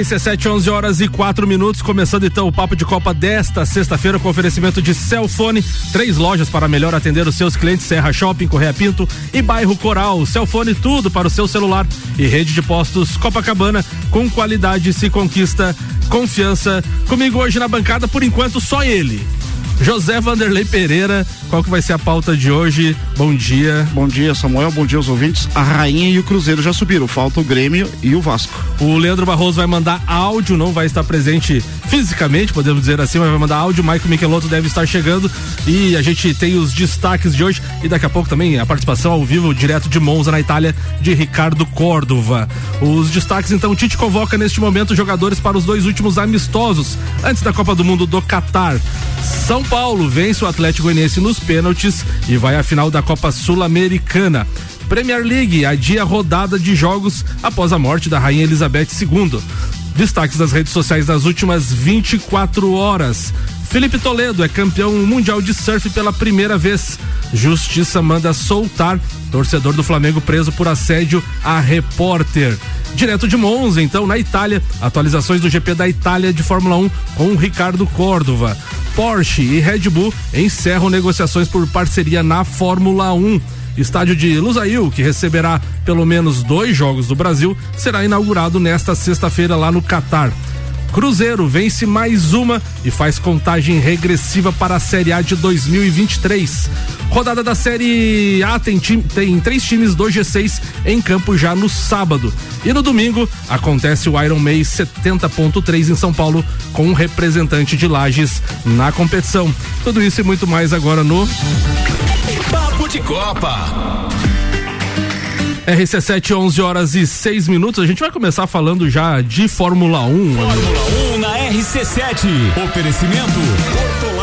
RC7, 11 horas e 4 minutos, começando então o Papo de Copa desta sexta-feira com oferecimento de Celfone, três lojas para melhor atender os seus clientes, Serra Shopping, Correia Pinto e Bairro Coral. Celfone, tudo para o seu celular e rede de postos Copacabana, com qualidade se conquista confiança. Comigo hoje na bancada, por enquanto, só ele. José Vanderlei Pereira, qual que vai ser a pauta de hoje? Bom dia. Bom dia, Samuel. Bom dia aos ouvintes. A Rainha e o Cruzeiro já subiram. Falta o Grêmio e o Vasco. O Leandro Barroso vai mandar áudio, não vai estar presente fisicamente, podemos dizer assim, mas vai mandar áudio. Michael Michelotto deve estar chegando e a gente tem os destaques de hoje e daqui a pouco também a participação ao vivo direto de Monza na Itália de Ricardo Córdova. Os destaques então, Tite convoca neste momento jogadores para os dois últimos amistosos antes da Copa do Mundo do Catar. São Paulo vence o Atlético Goianiense nos pênaltis e vai à final da Copa Sul-Americana. Premier League adia rodada de jogos após a morte da Rainha Elizabeth II. Destaques das redes sociais nas últimas 24 horas. Felipe Toledo é campeão mundial de surf pela primeira vez. Justiça manda soltar torcedor do Flamengo preso por assédio a repórter. Direto de Monza, então, na Itália, atualizações do GP da Itália de Fórmula 1 com Ricardo Córdova. Porsche e Red Bull encerram negociações por parceria na Fórmula 1. Estádio de Lusail, que receberá pelo menos dois jogos do Brasil, será inaugurado nesta sexta-feira lá no Catar. Cruzeiro vence mais uma e faz contagem regressiva para a Série A de 2023. Rodada da Série A tem, tem três times do G6 em campo já no sábado. E no domingo acontece o Iron May 70.3 em São Paulo com um representante de Lages na competição. Tudo isso e muito mais agora no Papo de Copa. RC7, 11 horas e 6 minutos. A gente vai começar falando já de Fórmula 1. Fórmula 1 na RC7. Oferecimento.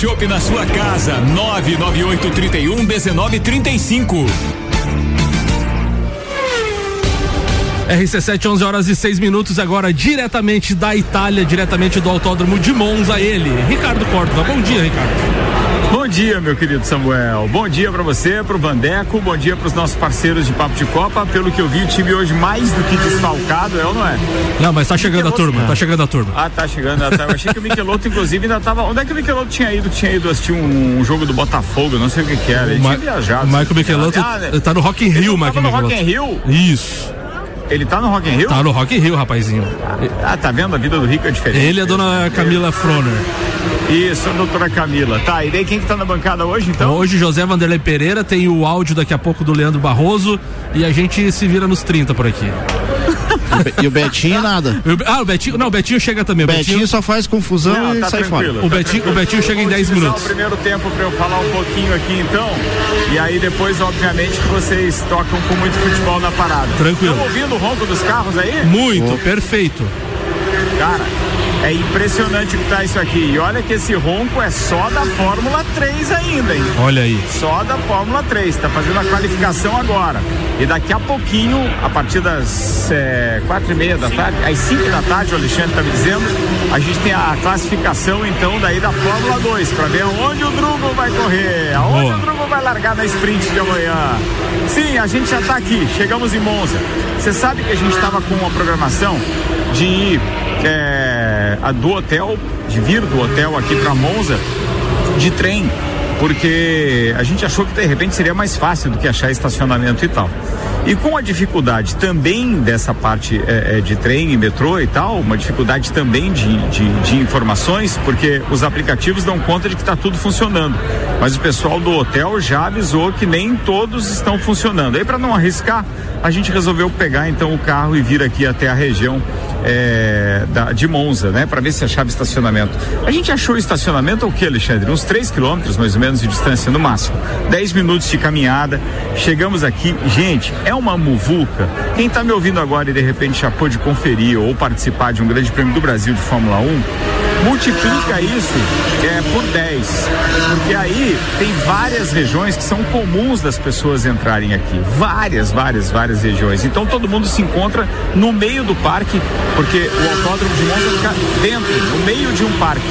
chopp na sua casa. 99831 1935. RC7, 11 horas e 6 minutos, agora diretamente da Itália, diretamente do Autódromo de Monza, ele, Ricardo Córdova. Bom dia, Ricardo. Bom dia, meu querido Samuel. Bom dia para você, para o Vandeco. Bom dia para os nossos parceiros de Papo de Copa. Pelo que eu vi, o time hoje mais do que desfalcado, é ou não é? Não, mas tá chegando a turma, tá chegando a turma. Ah, tá chegando. Tá. Eu achei que o Michelotto, inclusive, ainda tava. Onde é que o Michelotto tinha ido? Tinha ido assistir um, um jogo do Botafogo, não sei o que que era. Ele Ma tinha viajado. O Michael Michelotto Ah, né? tá no Rock in Rio, Michael tava no Rock Michelotto. in Rio? Isso. Ele tá no Rock in Rio? Tá no Rock in Rio, rapazinho. Ah, tá vendo? A vida do Rico é diferente. Ele é a dona Camila Froner. Isso, a doutora Camila. Tá, e daí quem que tá na bancada hoje, então? Hoje José Vanderlei Pereira tem o áudio daqui a pouco do Leandro Barroso e a gente se vira nos 30 por aqui. E o Betinho nada. Ah, o Betinho, não, o Betinho chega também. O Betinho só faz confusão Não, e tá sai tranquilo. fora. O Betinho- o Betinho chega em Vou 10 utilizar minutos. o primeiro tempo para eu falar um pouquinho aqui então. E aí depois, obviamente, que vocês tocam com muito futebol na parada. Tranquilo. Estão ouvindo o ronco dos carros aí? Muito, perfeito. Cara, é impressionante o que tá isso aqui. E olha que esse ronco é só da Fórmula 3 ainda, hein? Olha aí. Só da Fórmula 3, tá fazendo a qualificação agora. E daqui a pouquinho, a partir das é, quatro e meia da tarde, às 5 da tarde, o Alexandre tá me dizendo, a gente tem a classificação então daí da Fórmula 2, para ver aonde o Drugo vai correr, aonde Boa. o Drugo vai largar na sprint de amanhã. Sim, a gente já tá aqui, chegamos em Monza. Você sabe que a gente estava com uma programação de ir é, a- do hotel, de vir do hotel aqui para Monza de trem, porque a gente achou que de repente seria mais fácil do que achar estacionamento e tal. E com a dificuldade também dessa parte é, é, de trem e metrô e tal, uma dificuldade também de, de, de informações, porque os aplicativos dão conta de que está tudo funcionando. Mas o pessoal do hotel já avisou que nem todos estão funcionando. Aí para não arriscar, a gente resolveu pegar então o carro e vir aqui até a região é, da, de Monza, né, para ver se achava estacionamento. A gente achou estacionamento o que, Alexandre? Uns 3 quilômetros mais ou menos de distância no máximo. 10 minutos de caminhada. Chegamos aqui, gente, é uma muvuca. Quem está me ouvindo agora e de repente já pôde conferir ou participar de um Grande Prêmio do Brasil de Fórmula 1, multiplica isso é, por 10. Porque aí tem várias regiões que são comuns das pessoas entrarem aqui. Várias, várias, várias regiões. Então todo mundo se encontra no meio do parque, porque o autódromo de Monza fica dentro, no meio de um parque.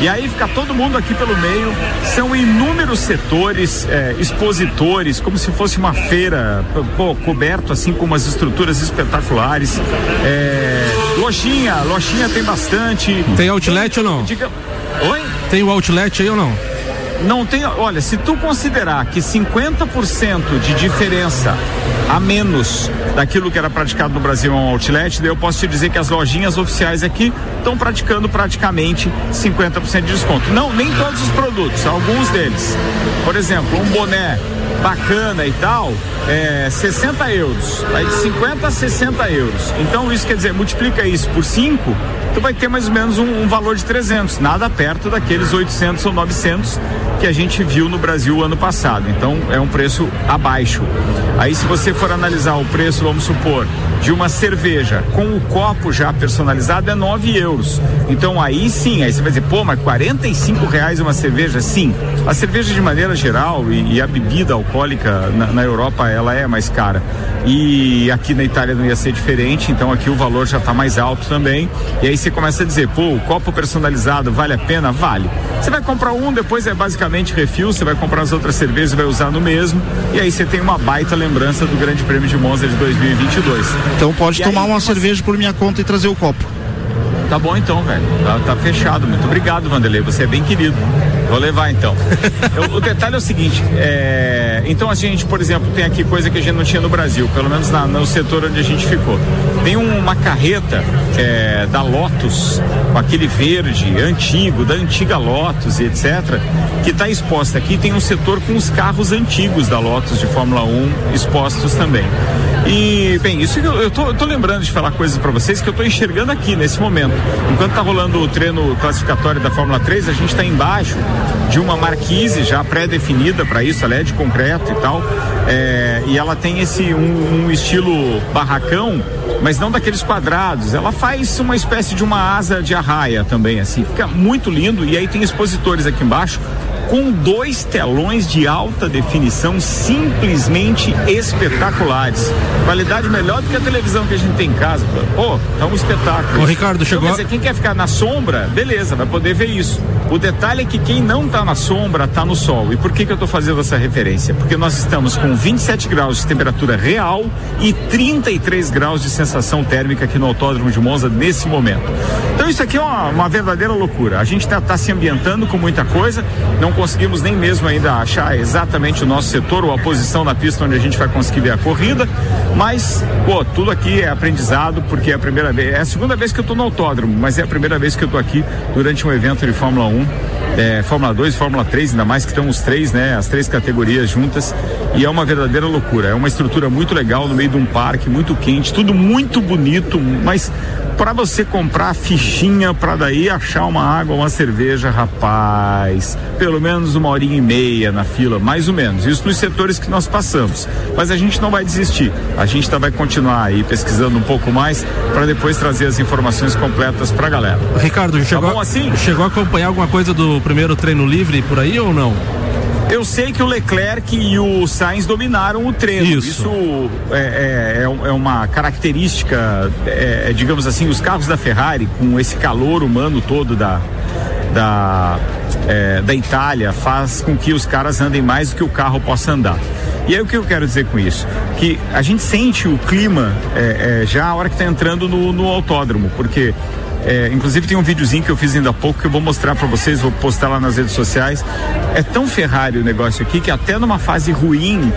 E aí fica todo mundo aqui pelo meio. São inúmeros setores, é, expositores, como se fosse uma feira, pô, coberto assim com umas estruturas espetaculares. É, lojinha, lojinha tem bastante. Tem outlet ou não? Diga, Oi? Tem o outlet aí ou não? Não tem, olha, se tu considerar que 50% de diferença a menos daquilo que era praticado no Brasil é um outlet, daí eu posso te dizer que as lojinhas oficiais aqui estão praticando praticamente 50% de desconto. Não, nem todos os produtos, alguns deles. Por exemplo, um boné bacana e tal, é 60 euros. Vai de 50 a 60 euros. Então isso quer dizer, multiplica isso por 5, tu vai ter mais ou menos um, um, valor de 300, nada perto daqueles 800 ou 900 que a gente viu no Brasil ano passado. Então é um preço abaixo. Aí se você for analisar o preço, vamos supor, de uma cerveja com o copo já personalizado é 9 euros. Então aí sim, aí você vai dizer, pô, mas 45 reais uma cerveja? Sim. A cerveja de maneira geral e, e a bebida alcoólica na, na, Europa ela é mais cara. E aqui na Itália não ia ser diferente, então aqui o valor já está mais alto também. E aí você começa a dizer, pô, o copo personalizado vale a pena? Vale. Você vai comprar um, depois é basicamente refil, você vai comprar as outras cervejas e vai usar no mesmo. E aí você tem uma baita lembrança do Grande Prêmio de Monza de 2022. Então pode e tomar aí, uma cerveja por minha conta e trazer o copo. Tá bom então, velho. Tá, tá, fechado. Muito obrigado, Vanderlei. Você é bem querido. Vou levar então. Eu, o detalhe é o seguinte: é, então a gente, por exemplo, tem aqui coisa que a gente não tinha no Brasil, pelo menos na, no setor onde a gente ficou. Tem um, uma carreta é, da Lotus, com aquele verde antigo, da antiga Lotus e etc., que está exposta aqui. Tem um setor com os carros antigos da Lotus de Fórmula 1 expostos também. E, bem, isso eu, eu, tô, eu tô lembrando de falar coisas para vocês que eu tô enxergando aqui nesse momento. Enquanto tá rolando o treino classificatório da Fórmula 3, a gente está embaixo de uma marquise já pré-definida para isso, ela é de concreto e tal. É, e ela tem esse um, um, estilo barracão, mas não daqueles quadrados. Ela faz uma espécie de uma asa de arraia também, assim. Fica muito lindo. E aí tem expositores aqui embaixo com dois telões de alta definição simplesmente espetaculares. Qualidade melhor do que a televisão que a gente tem em casa. Pô, tá um espetáculo. O Ricardo chegou. Então, quer dizer, quem quer ficar na sombra, beleza, vai poder ver isso. O detalhe é que quem não está na sombra está no sol. E por que, que eu estou fazendo essa referência? Porque nós estamos com 27 graus de temperatura real e 33 graus de sensação térmica aqui no Autódromo de Monza nesse momento. Então isso aqui é uma, uma verdadeira loucura. A gente está tá se ambientando com muita coisa, não conseguimos nem mesmo ainda achar exatamente o nosso setor ou a posição na pista onde a gente vai conseguir ver a corrida, mas, pô, tudo aqui é aprendizado porque é a primeira vez, é a segunda vez que eu estou no autódromo, mas é a primeira vez que eu estou aqui durante um evento de Fórmula 1 é, Fórmula 2 Fórmula 3, ainda mais que estão os três, né? As três categorias juntas. E é uma verdadeira loucura. É uma estrutura muito legal no meio de um parque, muito quente, tudo muito bonito, mas para você comprar a fichinha para daí achar uma água, uma cerveja, rapaz, pelo menos uma horinha e meia na fila, mais ou menos. Isso nos setores que nós passamos. Mas a gente não vai desistir. A gente tá, vai continuar aí pesquisando um pouco mais para depois trazer as informações completas para a galera. Ricardo, tá chegou, assim? chegou a acompanhar alguma coisa do primeiro treino livre por aí ou não? Eu sei que o Leclerc e o Sainz dominaram o treino. Isso, Isso é, é, é, é uma característica, é, é, digamos assim, os carros da Ferrari, com esse calor humano todo da, da, é, da Itália, faz com que os caras andem mais do que o carro possa andar. E aí o que eu quero dizer com isso? Que a gente sente o clima já a hora que está entrando no, no autódromo, porque é, inclusive tem um videozinho que eu fiz ainda há pouco que eu vou mostrar para vocês, vou postar lá nas redes sociais. É tão Ferrari o negócio aqui que até numa fase ruim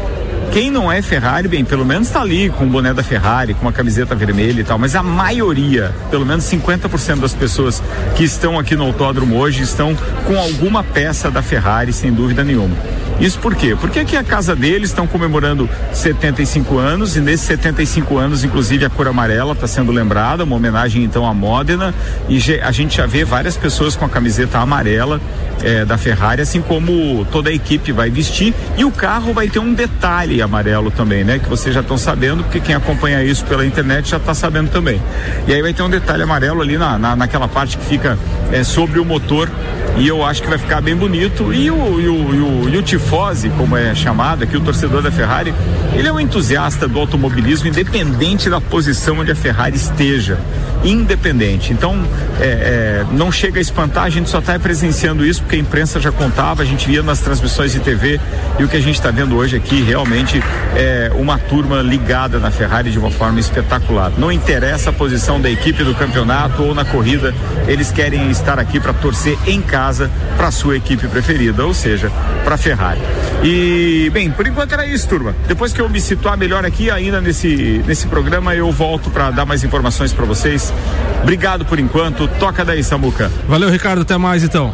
quem não é Ferrari, bem, pelo menos está ali com o boné da Ferrari, com uma camiseta vermelha e tal, mas a maioria, pelo menos 50% das pessoas que estão aqui no autódromo hoje estão com alguma peça da Ferrari, sem dúvida nenhuma. Isso por quê? Porque aqui a casa deles estão comemorando 75 anos e nesses 75 anos, inclusive a cor amarela está sendo lembrada, uma homenagem então à Modena e a gente já vê várias pessoas com a camiseta amarela é, da Ferrari, assim como toda a equipe vai vestir e o carro vai ter um detalhe amarelo também, né? Que vocês já estão sabendo, porque quem acompanha isso pela internet já está sabendo também. E aí vai ter um detalhe amarelo ali na, na naquela parte que fica é, sobre o motor e eu acho que vai ficar bem bonito. E o, e o, e o, e o Tifose, como é chamado aqui, o torcedor da Ferrari, ele é um entusiasta do automobilismo, independente da posição onde a Ferrari esteja. Independente. Então, é, é, não chega a espantar, a gente só está presenciando isso porque a imprensa já contava, a gente via nas transmissões de TV e o que a gente está vendo hoje aqui realmente é uma turma ligada na Ferrari de uma forma espetacular. Não interessa a posição da equipe do campeonato ou na corrida, eles querem estar aqui para torcer em casa para sua equipe preferida, ou seja, para a Ferrari. E, bem, por enquanto era isso, turma. Depois que eu me situar melhor aqui, ainda nesse, nesse programa, eu volto para dar mais informações para vocês. Obrigado por enquanto. Toca daí, Samuca. Valeu, Ricardo. Até mais então.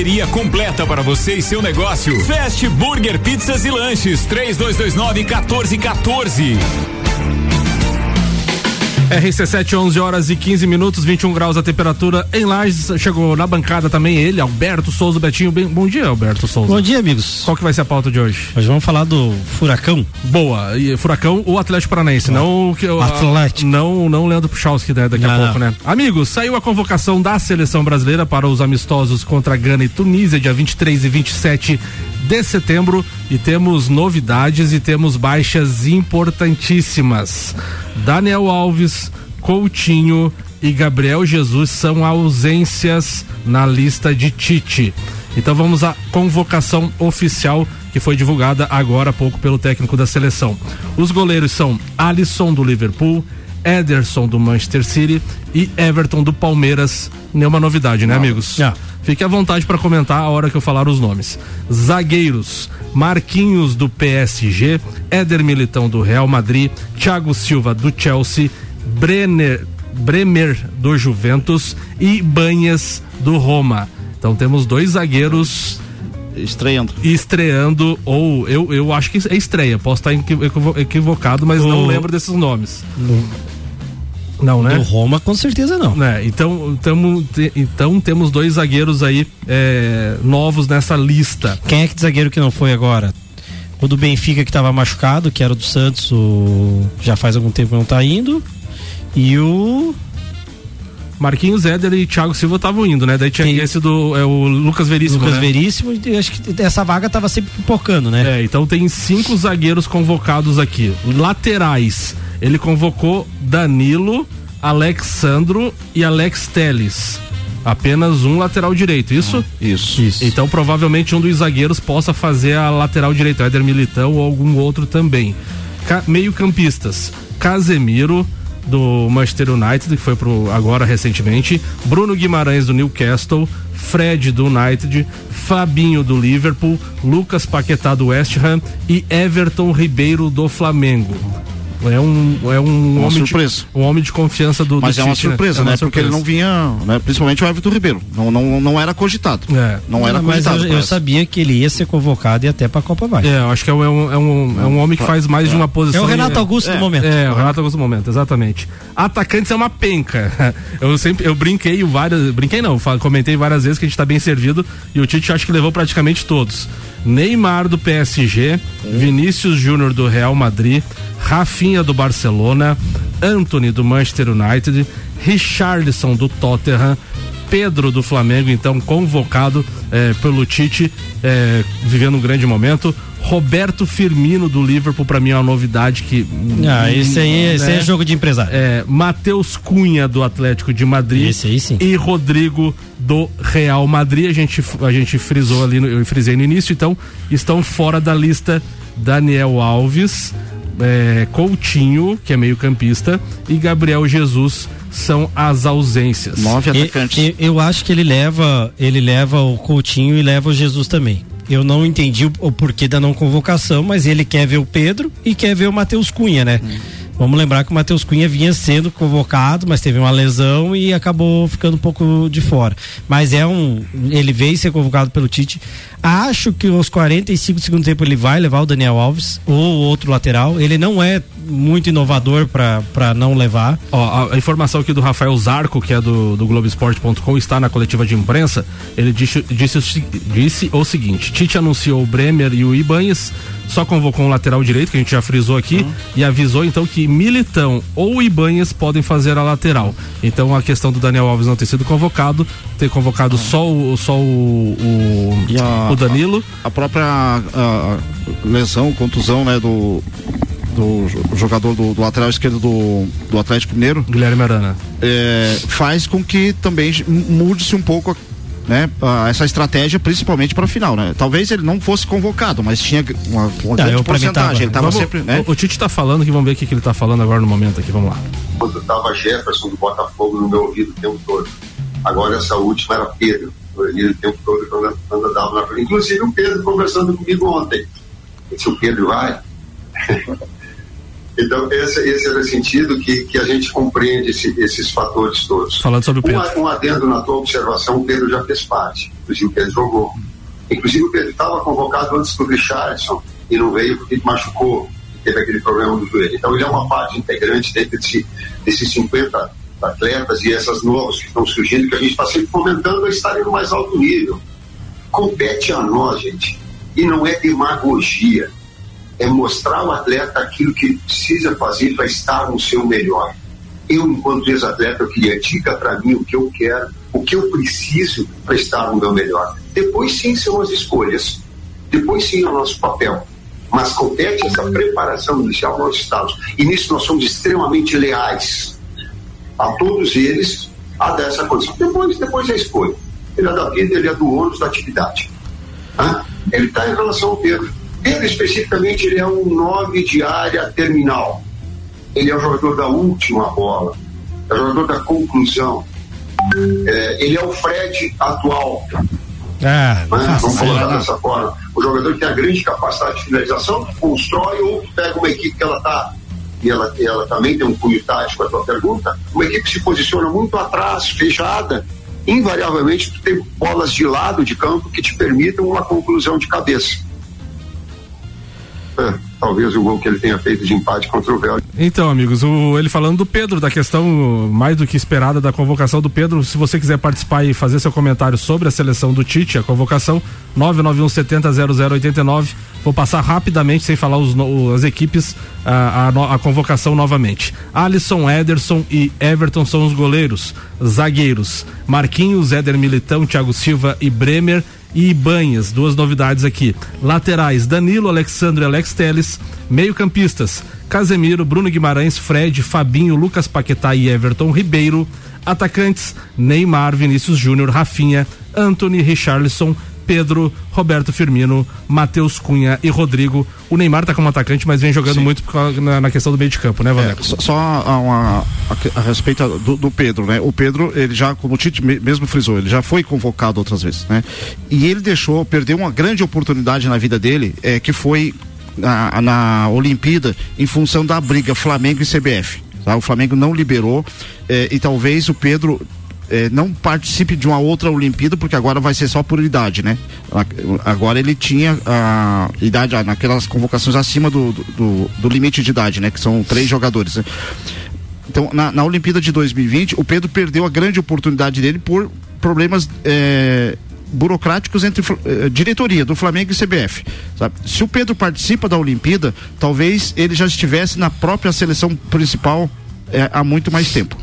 parceria completa para você e seu negócio. Fast Burger Pizzas e Lanches, 3229 1414. RC7, 11 horas e 15 minutos, 21 graus a temperatura em Lages. Chegou na bancada também ele, Alberto Souza Betinho. Bem, bom dia, Alberto Souza. Bom dia, amigos. Qual que vai ser a pauta de hoje? Hoje vamos falar do Furacão. Boa. E Furacão ou Atlético Paranaense, não que Atlético. Não, não Leandro Puchalski, né, daqui não, a pouco, não. né? Amigos, saiu a convocação da seleção brasileira para os amistosos contra Gana e Tunísia, dia 23 e 27 de setembro e temos novidades e temos baixas importantíssimas. Daniel Alves, Coutinho e Gabriel Jesus são ausências na lista de Tite. Então vamos à convocação oficial que foi divulgada agora há pouco pelo técnico da seleção. Os goleiros são Alisson do Liverpool, Ederson do Manchester City e Everton do Palmeiras. Nenhuma novidade, né, amigos? Não. Fique à vontade para comentar a hora que eu falar os nomes. Zagueiros: Marquinhos do PSG, Éder Militão do Real Madrid, Thiago Silva do Chelsea, Brenner, Bremer do Juventus e Banhas do Roma. Então temos dois zagueiros estreando. Estreando, ou eu, eu acho que é estreia, posso estar equivocado, mas o... não lembro desses nomes. Não, né? Do Roma, com certeza não. É, então, tamo, então temos dois zagueiros aí é, novos nessa lista. Quem é que zagueiro que não foi agora? O do Benfica que estava machucado, que era do Santos, o... já faz algum tempo não está indo. E o Marquinhos Éder e Thiago Silva estavam indo, né? Daí tinha Tem... esse do é, o Lucas Veríssimo. Lucas né? Veríssimo, acho que essa vaga estava sempre pipocando, né? É, então tem cinco zagueiros convocados aqui. Laterais. Ele convocou Danilo, Alexandro e Alex Teles. Apenas um lateral direito, isso? Ah, isso. isso. Então provavelmente um dos zagueiros possa fazer a lateral direita, Éder Militão ou algum outro também. Ca meio campistas, Casemiro, do Manchester United, que foi pro agora recentemente, Bruno Guimarães do Newcastle, Fred do United, Fabinho do Liverpool, Lucas Paquetá do West Ham e Everton Ribeiro do Flamengo. É um, é um uma homem surpresa. De, um homem de confiança do Mas do é uma surpresa, né? É uma né? Surpresa. Porque ele não vinha, né? principalmente o Everton Ribeiro. Não, não, não era cogitado. É. Não era mas cogitado. Eu, eu sabia que ele ia ser convocado e até pra Copa vai. É, eu acho que é um, é um, é um homem que faz mais é. de uma posição. É o Renato Augusto é. do momento. É, o Renato Augusto do momento, exatamente. Atacantes é uma penca. Eu sempre, eu brinquei várias, brinquei não, comentei várias vezes que a gente tá bem servido e o Tite acho que levou praticamente todos. Neymar do PSG, Vinícius Júnior do Real Madrid, Rafinha do Barcelona, Anthony do Manchester United, Richarlison do Tottenham, Pedro do Flamengo, então convocado eh, pelo Tite, eh, vivendo um grande momento. Roberto Firmino do Liverpool, para mim é uma novidade que. Ah, esse aí, né? esse é jogo de empresário. É, Matheus Cunha do Atlético de Madrid. Esse aí sim. E Rodrigo do Real Madrid. A gente, a gente frisou ali, eu frisei no início, então estão fora da lista Daniel Alves, é, Coutinho, que é meio-campista, e Gabriel Jesus são as ausências. Nove atacantes. E, eu acho que ele leva, ele leva o Coutinho e leva o Jesus também. Eu não entendi o, o porquê da não convocação, mas ele quer ver o Pedro e quer ver o Matheus Cunha, né? Hum. Vamos lembrar que o Matheus Cunha vinha sendo convocado, mas teve uma lesão e acabou ficando um pouco de fora. Mas é um. Ele veio ser convocado pelo Tite. Acho que aos 45 do segundo tempo ele vai levar o Daniel Alves ou outro lateral. Ele não é muito inovador para não levar. Ó, a, a, informação aqui do Rafael Zarco, que é do, do Globoesporte.com, está na coletiva de imprensa. Ele disse, disse, disse o seguinte: Tite anunciou o Bremer e o Ibanhes só convocou um lateral direito, que a gente já frisou aqui, uhum. e avisou então que Militão ou Ibanhas podem fazer a lateral. Então a questão do Daniel Alves não ter sido convocado, ter convocado uhum. só o, só o, o, a, o Danilo. A, a própria a, lesão, contusão, né, do do jogador do, do, lateral esquerdo do, do Atlético Mineiro, Guilherme Arana, é, faz com que também mude-se um pouco né, essa estratégia principalmente para o final, né? Talvez ele não fosse convocado, mas tinha uma, uma tá, grande porcentagem. Ele tava sempre, né? O, o Tite está falando que vamos ver o que, que ele está falando agora no momento aqui, vamos lá. Quando estava Jefferson do Botafogo no meu ouvido o tempo todo. Agora essa última era Pedro, o tempo todo quando, quando andava na frente. Inclusive o Pedro conversando comigo ontem. Se o Pedro vai, Então, esse, esse era o sentido que, que a gente compreende esse, esses fatores todos. Falando sobre o Pedro. Um, um adendo na tua observação, o Pedro já fez parte. Inclusive, o Pedro jogou. Inclusive, o Pedro estava convocado antes do Richardson e não veio porque machucou, teve aquele problema do joelho. Então, ele é uma parte integrante dentro desse, desses 50 atletas e essas novas que estão surgindo, que a gente está sempre fomentando a estarem no mais alto nível. Compete a nós, gente. E não é demagogia é mostrar ao atleta aquilo que precisa fazer para estar no seu melhor. Eu, enquanto ex-atleta, eu queria dica para mim o que eu quero, o que eu preciso para estar no meu melhor. Depois sim são as escolhas, depois sim é o nosso papel. Mas compete essa preparação inicial nós estamos. E nisso nós somos extremamente leais a todos eles a dessa condição. Depois, depois é a escolha. Ele é da vida, ele é do ônus da atividade. Hã? Ele está em relação ao Pedro ele especificamente ele é um 9 de área terminal. Ele é o jogador da última bola, é o jogador da conclusão. É, ele é o Fred atual. Ah, né? Vamos colocar dessa forma. O jogador que tem a grande capacidade de finalização, constrói ou pega uma equipe que ela está e ela, ela também tem um cunho tático a tua pergunta, uma equipe que se posiciona muito atrás, fechada, invariavelmente tu tem bolas de lado de campo que te permitam uma conclusão de cabeça. É, talvez o gol que ele tenha feito de empate contra o Véu. Então, amigos, o, ele falando do Pedro, da questão mais do que esperada da convocação do Pedro, se você quiser participar e fazer seu comentário sobre a seleção do Tite, a convocação 991700089, vou passar rapidamente, sem falar os, as equipes, a, a, a convocação novamente. Alisson, Ederson e Everton são os goleiros, zagueiros, Marquinhos, Éder Militão, Thiago Silva e Bremer, e Ibanhas, duas novidades aqui. Laterais, Danilo, Alexandre Alex Teles. Meio-campistas, Casemiro, Bruno Guimarães, Fred, Fabinho, Lucas Paquetá e Everton Ribeiro. Atacantes, Neymar, Vinícius Júnior, Rafinha, Anthony, Richarlison, Pedro, Roberto Firmino, Matheus Cunha e Rodrigo. O Neymar tá como atacante, mas vem jogando Sim. muito na, na, questão do meio de campo, né, Valério? É, só, só a, uma, a, a, respeito do, do, Pedro, né? O Pedro, ele já, como o Tite mesmo frisou, ele já foi convocado outras vezes, né? E ele deixou, perdeu uma grande oportunidade na vida dele, é, que foi na, na Olimpíada, em função da briga Flamengo e CBF. Tá? O Flamengo não liberou é, e talvez o Pedro é, não participe de uma outra Olimpíada, porque agora vai ser só por idade, né? Agora ele tinha a idade, naquelas convocações acima do, do, do, limite de idade, né? Que são três jogadores. Né? Então, na, na Olimpíada de 2020, o Pedro perdeu a grande oportunidade dele por problemas é, burocráticos entre eh, diretoria do Flamengo e CBF. Sabe? Se o Pedro participa da Olimpíada, talvez ele já estivesse na própria seleção principal eh, há muito mais tempo.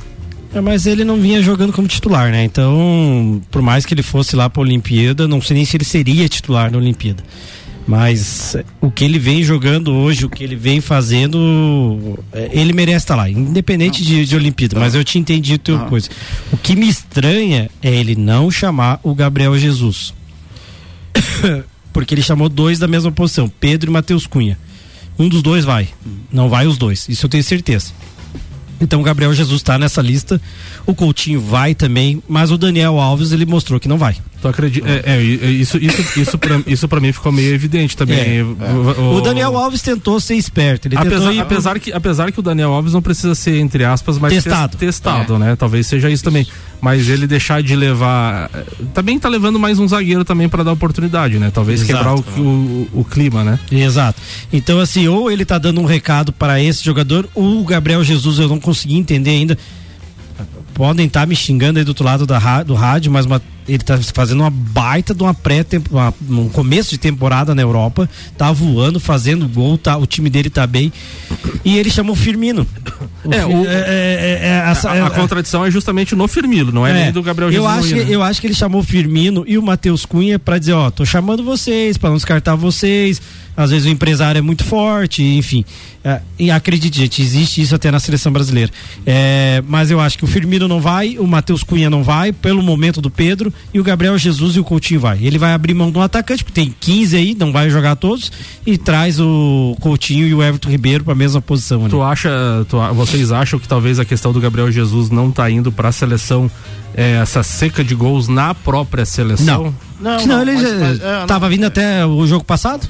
É, mas ele não vinha jogando como titular, né? Então, por mais que ele fosse lá para a Olimpíada, não sei nem se ele seria titular na Olimpíada. Mas eh, o que ele vem jogando hoje, o que ele vem fazendo, eh, ele merece estar lá, independente de, de Olimpíada. Mas eu te entendi a tua coisa. O que me estranha é ele não chamar o Gabriel Jesus. Porque ele chamou dois da mesma posição, Pedro e Matheus Cunha. Um dos dois vai. Não vai os dois, isso eu tenho certeza. Então o Gabriel Jesus está nessa lista, o Coutinho vai também, mas o Daniel Alves ele mostrou que não vai. Tu acredita? É, é, isso, isso, isso, pra, isso pra mim ficou meio evidente também. É, o, o, Daniel Alves tentou ser esperto. Apesar, ir... apesar, que, apesar que o Daniel Alves não precisa ser, entre aspas, mais testado, testado é. né? Talvez seja isso também. Mas ele deixar de levar. Também tá levando mais um zagueiro também para dar oportunidade, né? Talvez Exato. quebrar o, o, o, clima, né? Exato. Então, assim, ou ele tá dando um recado para esse jogador, o Gabriel Jesus eu não consegui entender ainda. Podem estar tá me xingando aí do outro lado da, do rádio, mas uma ele tá fazendo uma baita de uma pré um começo de temporada na Europa, tá voando, fazendo gol, tá, o time dele tá bem. E ele chamou o Firmino. O é, o, é, é, essa, a, a, contradição é justamente no Firmino, não é, nem do Gabriel Jesus. Eu acho, que, né? eu acho que ele chamou o Firmino e o Matheus Cunha para dizer, ó, tô chamando vocês, para não descartar vocês. Às vezes o empresário é muito forte, enfim. E acredite, gente, existe isso até na seleção brasileira. Mas eu acho que o Firmino não vai, o Matheus Cunha não vai, pelo momento do Pedro, e o Gabriel Jesus e o Coutinho vai. Ele vai abrir mão do atacante, porque tem 15 aí, não vai jogar todos, e traz o Coutinho e o Everton Ribeiro para a mesma posição. Ali. Tu acha, tu, vocês acham que talvez a questão do Gabriel Jesus não tá indo para a seleção é, essa seca de gols na própria seleção? Não. Não, não, ele mas, já mas, é, tava vindo até o jogo passado?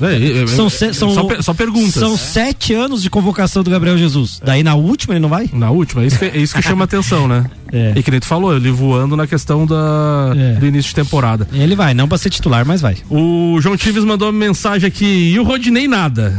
É, é, são, se, são só, só, perguntas. São sete anos de convocação do Gabriel Jesus. Daí na última ele não vai? Na última, é isso que, é isso que chama atenção, né? É. E que nem tu falou, ele voando na questão da, é. do início de temporada. Ele vai, não pra ser titular, mas vai. O João Tives mandou uma mensagem aqui, e o Rodinei nada.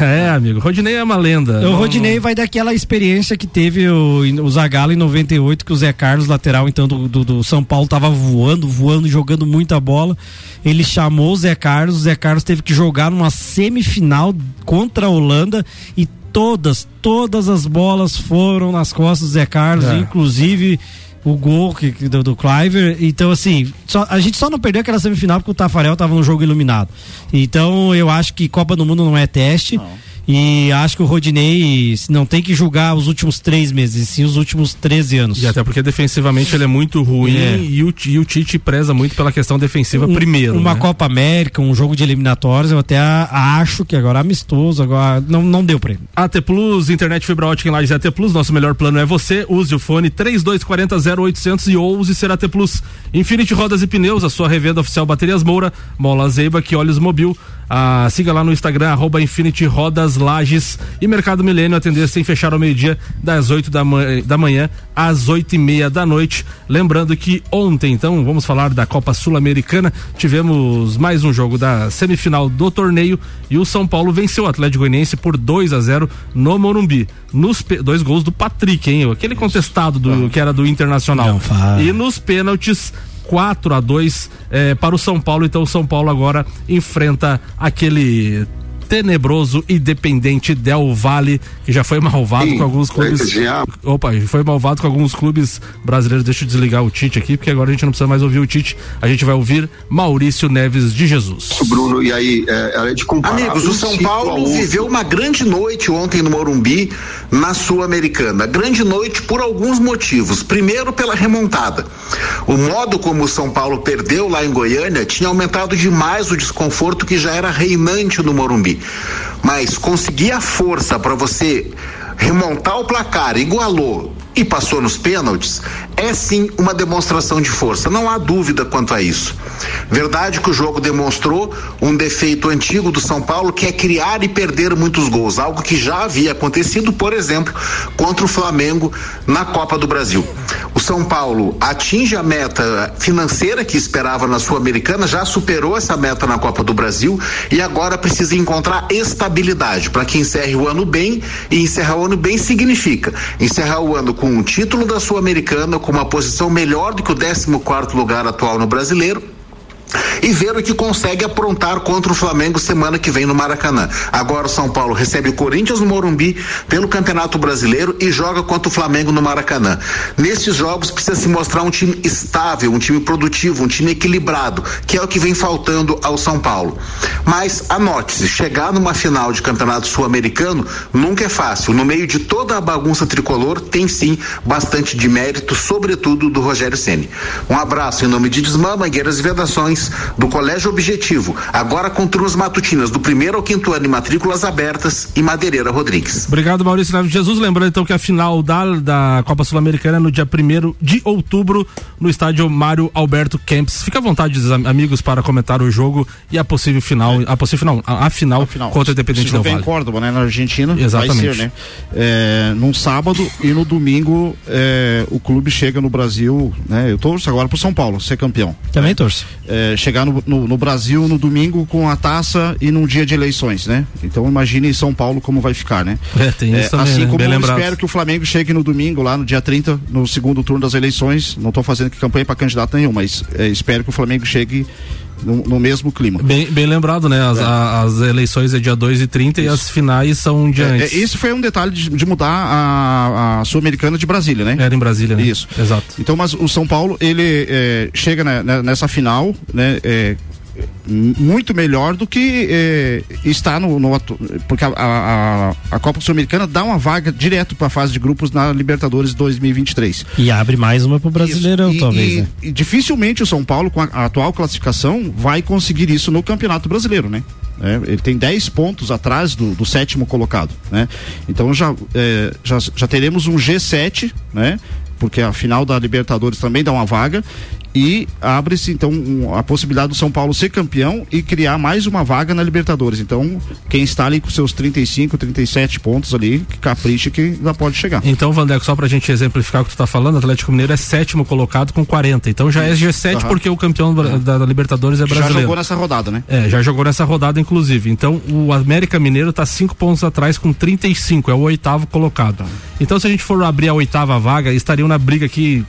É, amigo, Rodinei é uma lenda. O não, Rodinei vai daquela experiência que teve o, o Zagallo em 98, que o Zé Carlos, lateral então do, do, do São Paulo, tava voando, voando, jogando muita bola. Ele chamou o Zé Carlos, o Zé Carlos teve que jogar numa semifinal contra a Holanda e todas, todas as bolas foram nas costas do Zé Carlos, é. inclusive o gol que, do, do Cliver. Então, assim, só, a gente só não perdeu aquela semifinal porque o Tafarel estava no jogo iluminado. Então, eu acho que Copa do Mundo não é teste. Não. E acho que o Rodinei não tem que julgar os últimos três meses, sim os últimos 13 anos. E até porque defensivamente ele é muito ruim é. e, o, e o Tite preza muito pela questão defensiva um, primeiro. Uma né? Copa América, um jogo de eliminatórias, eu até acho que agora amistoso, agora não, não deu pra ele. AT Plus, internet fibra ótica em Lages AT Plus, nosso melhor plano é você. Use o fone 3240 0800 e ouse ser AT Plus. Infinity Rodas e Pneus, a sua revenda oficial Baterias Moura, Mola Zeiba, que olhos mobil. Ah, siga lá no Instagram, arroba Infinity Rodas Lages e Mercado Milênio atender sem fechar ao meio-dia, das 8 da, manhã, da manhã às 8 e meia da noite. Lembrando que ontem, então, vamos falar da Copa Sul-Americana. Tivemos mais um jogo da semifinal do torneio e o São Paulo venceu o Atlético Goianiense por 2 a 0 no Morumbi. Nos dois gols do Patrick, hein? Aquele contestado do, que era do Internacional. e nos pênaltis 4 a 2 eh, para o São Paulo. Então o São Paulo agora enfrenta aquele tenebroso e dependente Del Valle, que já foi malvado Sim, com alguns clubes. Opa, foi malvado com alguns clubes brasileiros. Deixa eu desligar o Tite aqui, porque agora a gente não precisa mais ouvir o Tite. A gente vai ouvir Maurício Neves de Jesus. Bruno, e aí, é, é de comparar. Amigos, o São Paulo viveu uma grande noite ontem no Morumbi, na Sul-Americana. Grande noite por alguns motivos. Primeiro, pela remontada. O modo como o São Paulo perdeu lá em Goiânia tinha aumentado demais o desconforto que já era reinante no Morumbi mas conseguir a força para você remontar o placar, igualou e passou nos pênaltis, é sim uma demonstração de força. Não há dúvida quanto a isso. Verdade que o jogo demonstrou um defeito antigo do São Paulo, que é criar e perder muitos gols, algo que já havia acontecido, por exemplo, contra o Flamengo na Copa do Brasil. São Paulo atinge a meta financeira que esperava na Sul-Americana, já superou essa meta na Copa do Brasil e agora precisa encontrar estabilidade. Para que encerre o ano bem e encerrar o ano bem significa encerrar o ano com um título da Sul-Americana, com uma posição melhor do que o 14 quarto lugar atual no Brasileiro e ver o que consegue aprontar contra o Flamengo semana que vem no Maracanã. Agora o São Paulo recebe o Corinthians no Morumbi pelo Campeonato Brasileiro e joga contra o Flamengo no Maracanã. Nesses jogos precisa se mostrar um time estável, um time produtivo, um time equilibrado, que é o que vem faltando ao São Paulo. Mas anote-se, chegar numa final de Campeonato Sul-Americano nunca é fácil. No meio de toda a bagunça tricolor tem sim bastante de mérito, sobretudo do Rogério Ceni. Um abraço em nome de Desmã, Mangueiras e Vedações do Colégio Objetivo, agora com turmas matutinas do primeiro ao quinto ano e matrículas abertas e Madeireira Rodrigues. Obrigado, Maurício Neves Jesus. Lembrando então que a final da, da Copa Sul-Americana é no dia 1 de outubro, no estádio Mário Alberto Kempis. Fica à vontade, amigos, para comentar o jogo e a possível final, a possível final, a, a final, a final contra o Independente Del Vale. em Córdoba, né, na Argentina. Exatamente. Vai ser, né? É, num sábado e no domingo é, o clube chega no Brasil, né? Eu torço agora pro São Paulo ser campeão. Também né? torço. É, chegar no, no, no, Brasil no domingo com a taça e num dia de eleições, né? Então imagine São Paulo como vai ficar, né? É, tem isso é, também, Assim né? como Bem eu lembrado. espero que o Flamengo chegue no domingo, lá no dia 30, no segundo turno das eleições. Não estou fazendo campanha para candidato nenhum, mas é, espero que o Flamengo chegue no, no, mesmo clima. Bem, bem lembrado, né? As, é. a, as eleições é dia 2 e 30 Isso. e as finais são dia é, antes. É, esse foi um detalhe de, de mudar a, a Sul-Americana de Brasília, né? Era em Brasília, né? Isso. Exato. Então, mas o São Paulo, ele é, chega né, nessa final, né? Muito melhor do que eh, está no, no, porque a, a, a Copa Sul-Americana dá uma vaga direto para a fase de grupos na Libertadores 2023 e abre mais uma para o Brasileirão e, talvez e, né? e dificilmente o São Paulo com a, a, atual classificação vai conseguir isso no Campeonato Brasileiro, né? É, ele tem 10 pontos atrás do, do, sétimo colocado, né? Então já, é, já, já teremos um G7, né? Porque a final da Libertadores também dá uma vaga e abre-se então um, a possibilidade do São Paulo ser campeão e criar mais uma vaga na Libertadores. Então, quem está ali com seus 35, 37 pontos ali, que capricha que já pode chegar. Então, Vandeco, só pra gente exemplificar o que tu tá falando, o Atlético Mineiro é sétimo colocado com 40. Então já é G7 uhum. porque o campeão da, da, Libertadores é brasileiro. Já jogou nessa rodada, né? É, já jogou nessa rodada, inclusive. Então, o América Mineiro tá cinco pontos atrás com 35, é o oitavo colocado. Então, se a gente for abrir a oitava vaga, estariam na briga aqui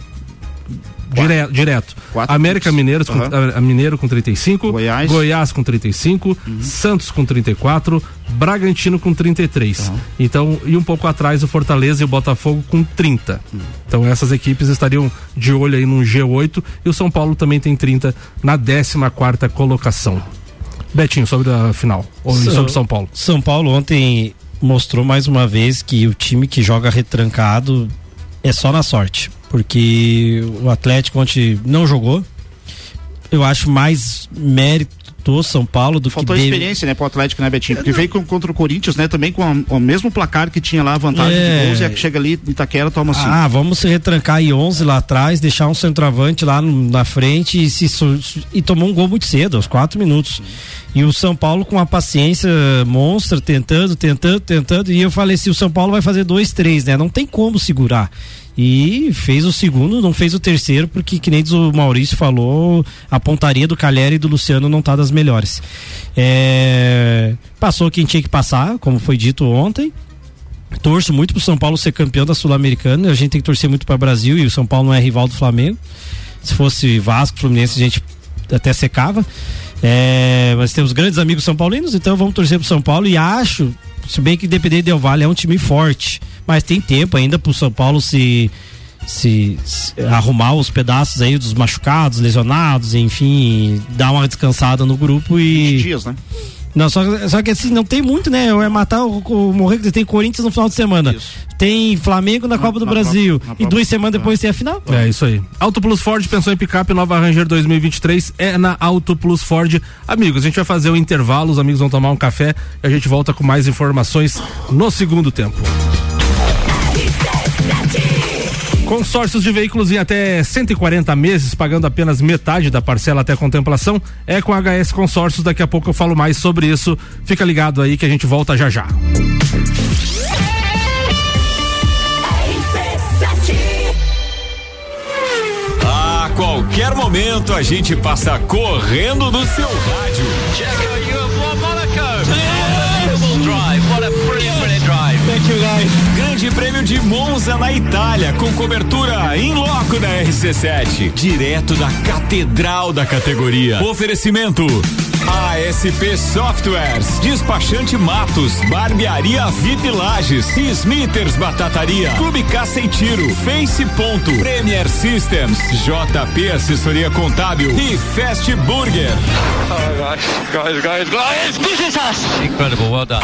Dire, direto. Quatro América Mineiros uhum. com, a, Mineiro com 35, Goiás, Goiás com 35, uhum. Santos com 34, Bragantino com 33. Uhum. Então, e um pouco atrás o Fortaleza e o Botafogo com 30. Uhum. Então essas equipes estariam de olho aí num G8 e o São Paulo também tem 30 na 14 quarta colocação. Betinho, sobre a final, ou so, sobre São Paulo. São Paulo ontem mostrou mais uma vez que o time que joga retrancado é só na sorte porque o Atlético ontem não jogou. Eu acho mais mérito São Paulo do Faltou que Faltou experiência, né, pro Atlético, né, Betinho? Porque veio com, contra o Corinthians, né, também com a, o mesmo placar que tinha lá, a vantagem é... de gols, e a que chega ali, Itaquera, toma assim. Ah, vamos se retrancar em 11 lá atrás, deixar um centroavante lá no, na frente e, se, e tomou um gol muito cedo, aos quatro minutos. E o São Paulo com a paciência monstra, tentando, tentando, tentando, e eu falei, se o São Paulo vai fazer dois, três, né, não tem como segurar e fez o segundo, não fez o terceiro, porque que nem o Maurício falou, a pontaria do Calheri e do Luciano não tá das melhores. É, passou quem tinha que passar, como foi dito ontem. Torço muito pro São Paulo ser campeão da Sul-Americana. A gente tem que torcer muito para Brasil e o São Paulo não é rival do Flamengo. Se fosse Vasco, Fluminense, a gente até secava. É, mas temos grandes amigos são paulinos, então vamos torcer pro São Paulo e acho, se bem que Independente Del Vale é um time forte mas tem tempo ainda pro São Paulo se, se, se, arrumar os pedaços aí dos machucados, lesionados, enfim, dar uma descansada no grupo e. dias, né? Não, só, só que assim, não tem muito, né? É matar o, o morrer que tem Corinthians no final de semana. Isso. Tem Flamengo na, na Copa do na Brasil. e duas semanas depois tem a final. É isso aí. Auto Plus Ford, pensou em picape, nova Ranger 2023 é na Auto Plus Ford. Amigos, a gente vai fazer o um intervalo, os amigos vão tomar um café e a gente volta com mais informações no segundo tempo. Consórcios de veículos em até 140 meses, pagando apenas metade da parcela até contemplação, é com a HS Consórcios. Daqui a pouco eu falo mais sobre isso. Fica ligado aí que a gente volta já já. A qualquer momento a gente passa correndo no seu rádio. Check out your Monaco. Drive, what a brilliant, brilliant drive. Grande Prêmio de Monza na Itália, com cobertura em loco da RC7, direto da Catedral da categoria. Oferecimento ASP Softwares, Despachante Matos, Barbearia VIP Lages, Smithers Batataria, Clube Caça e Tiro, Face Ponto, Premier Systems, JP Assessoria Contábil e Fast Burger. Oh gosh, guys, guys, guys, this is us. Incredible, well done.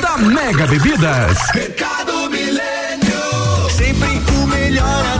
da Mega Bebidas. Mercado Milênio. Sempre o melhor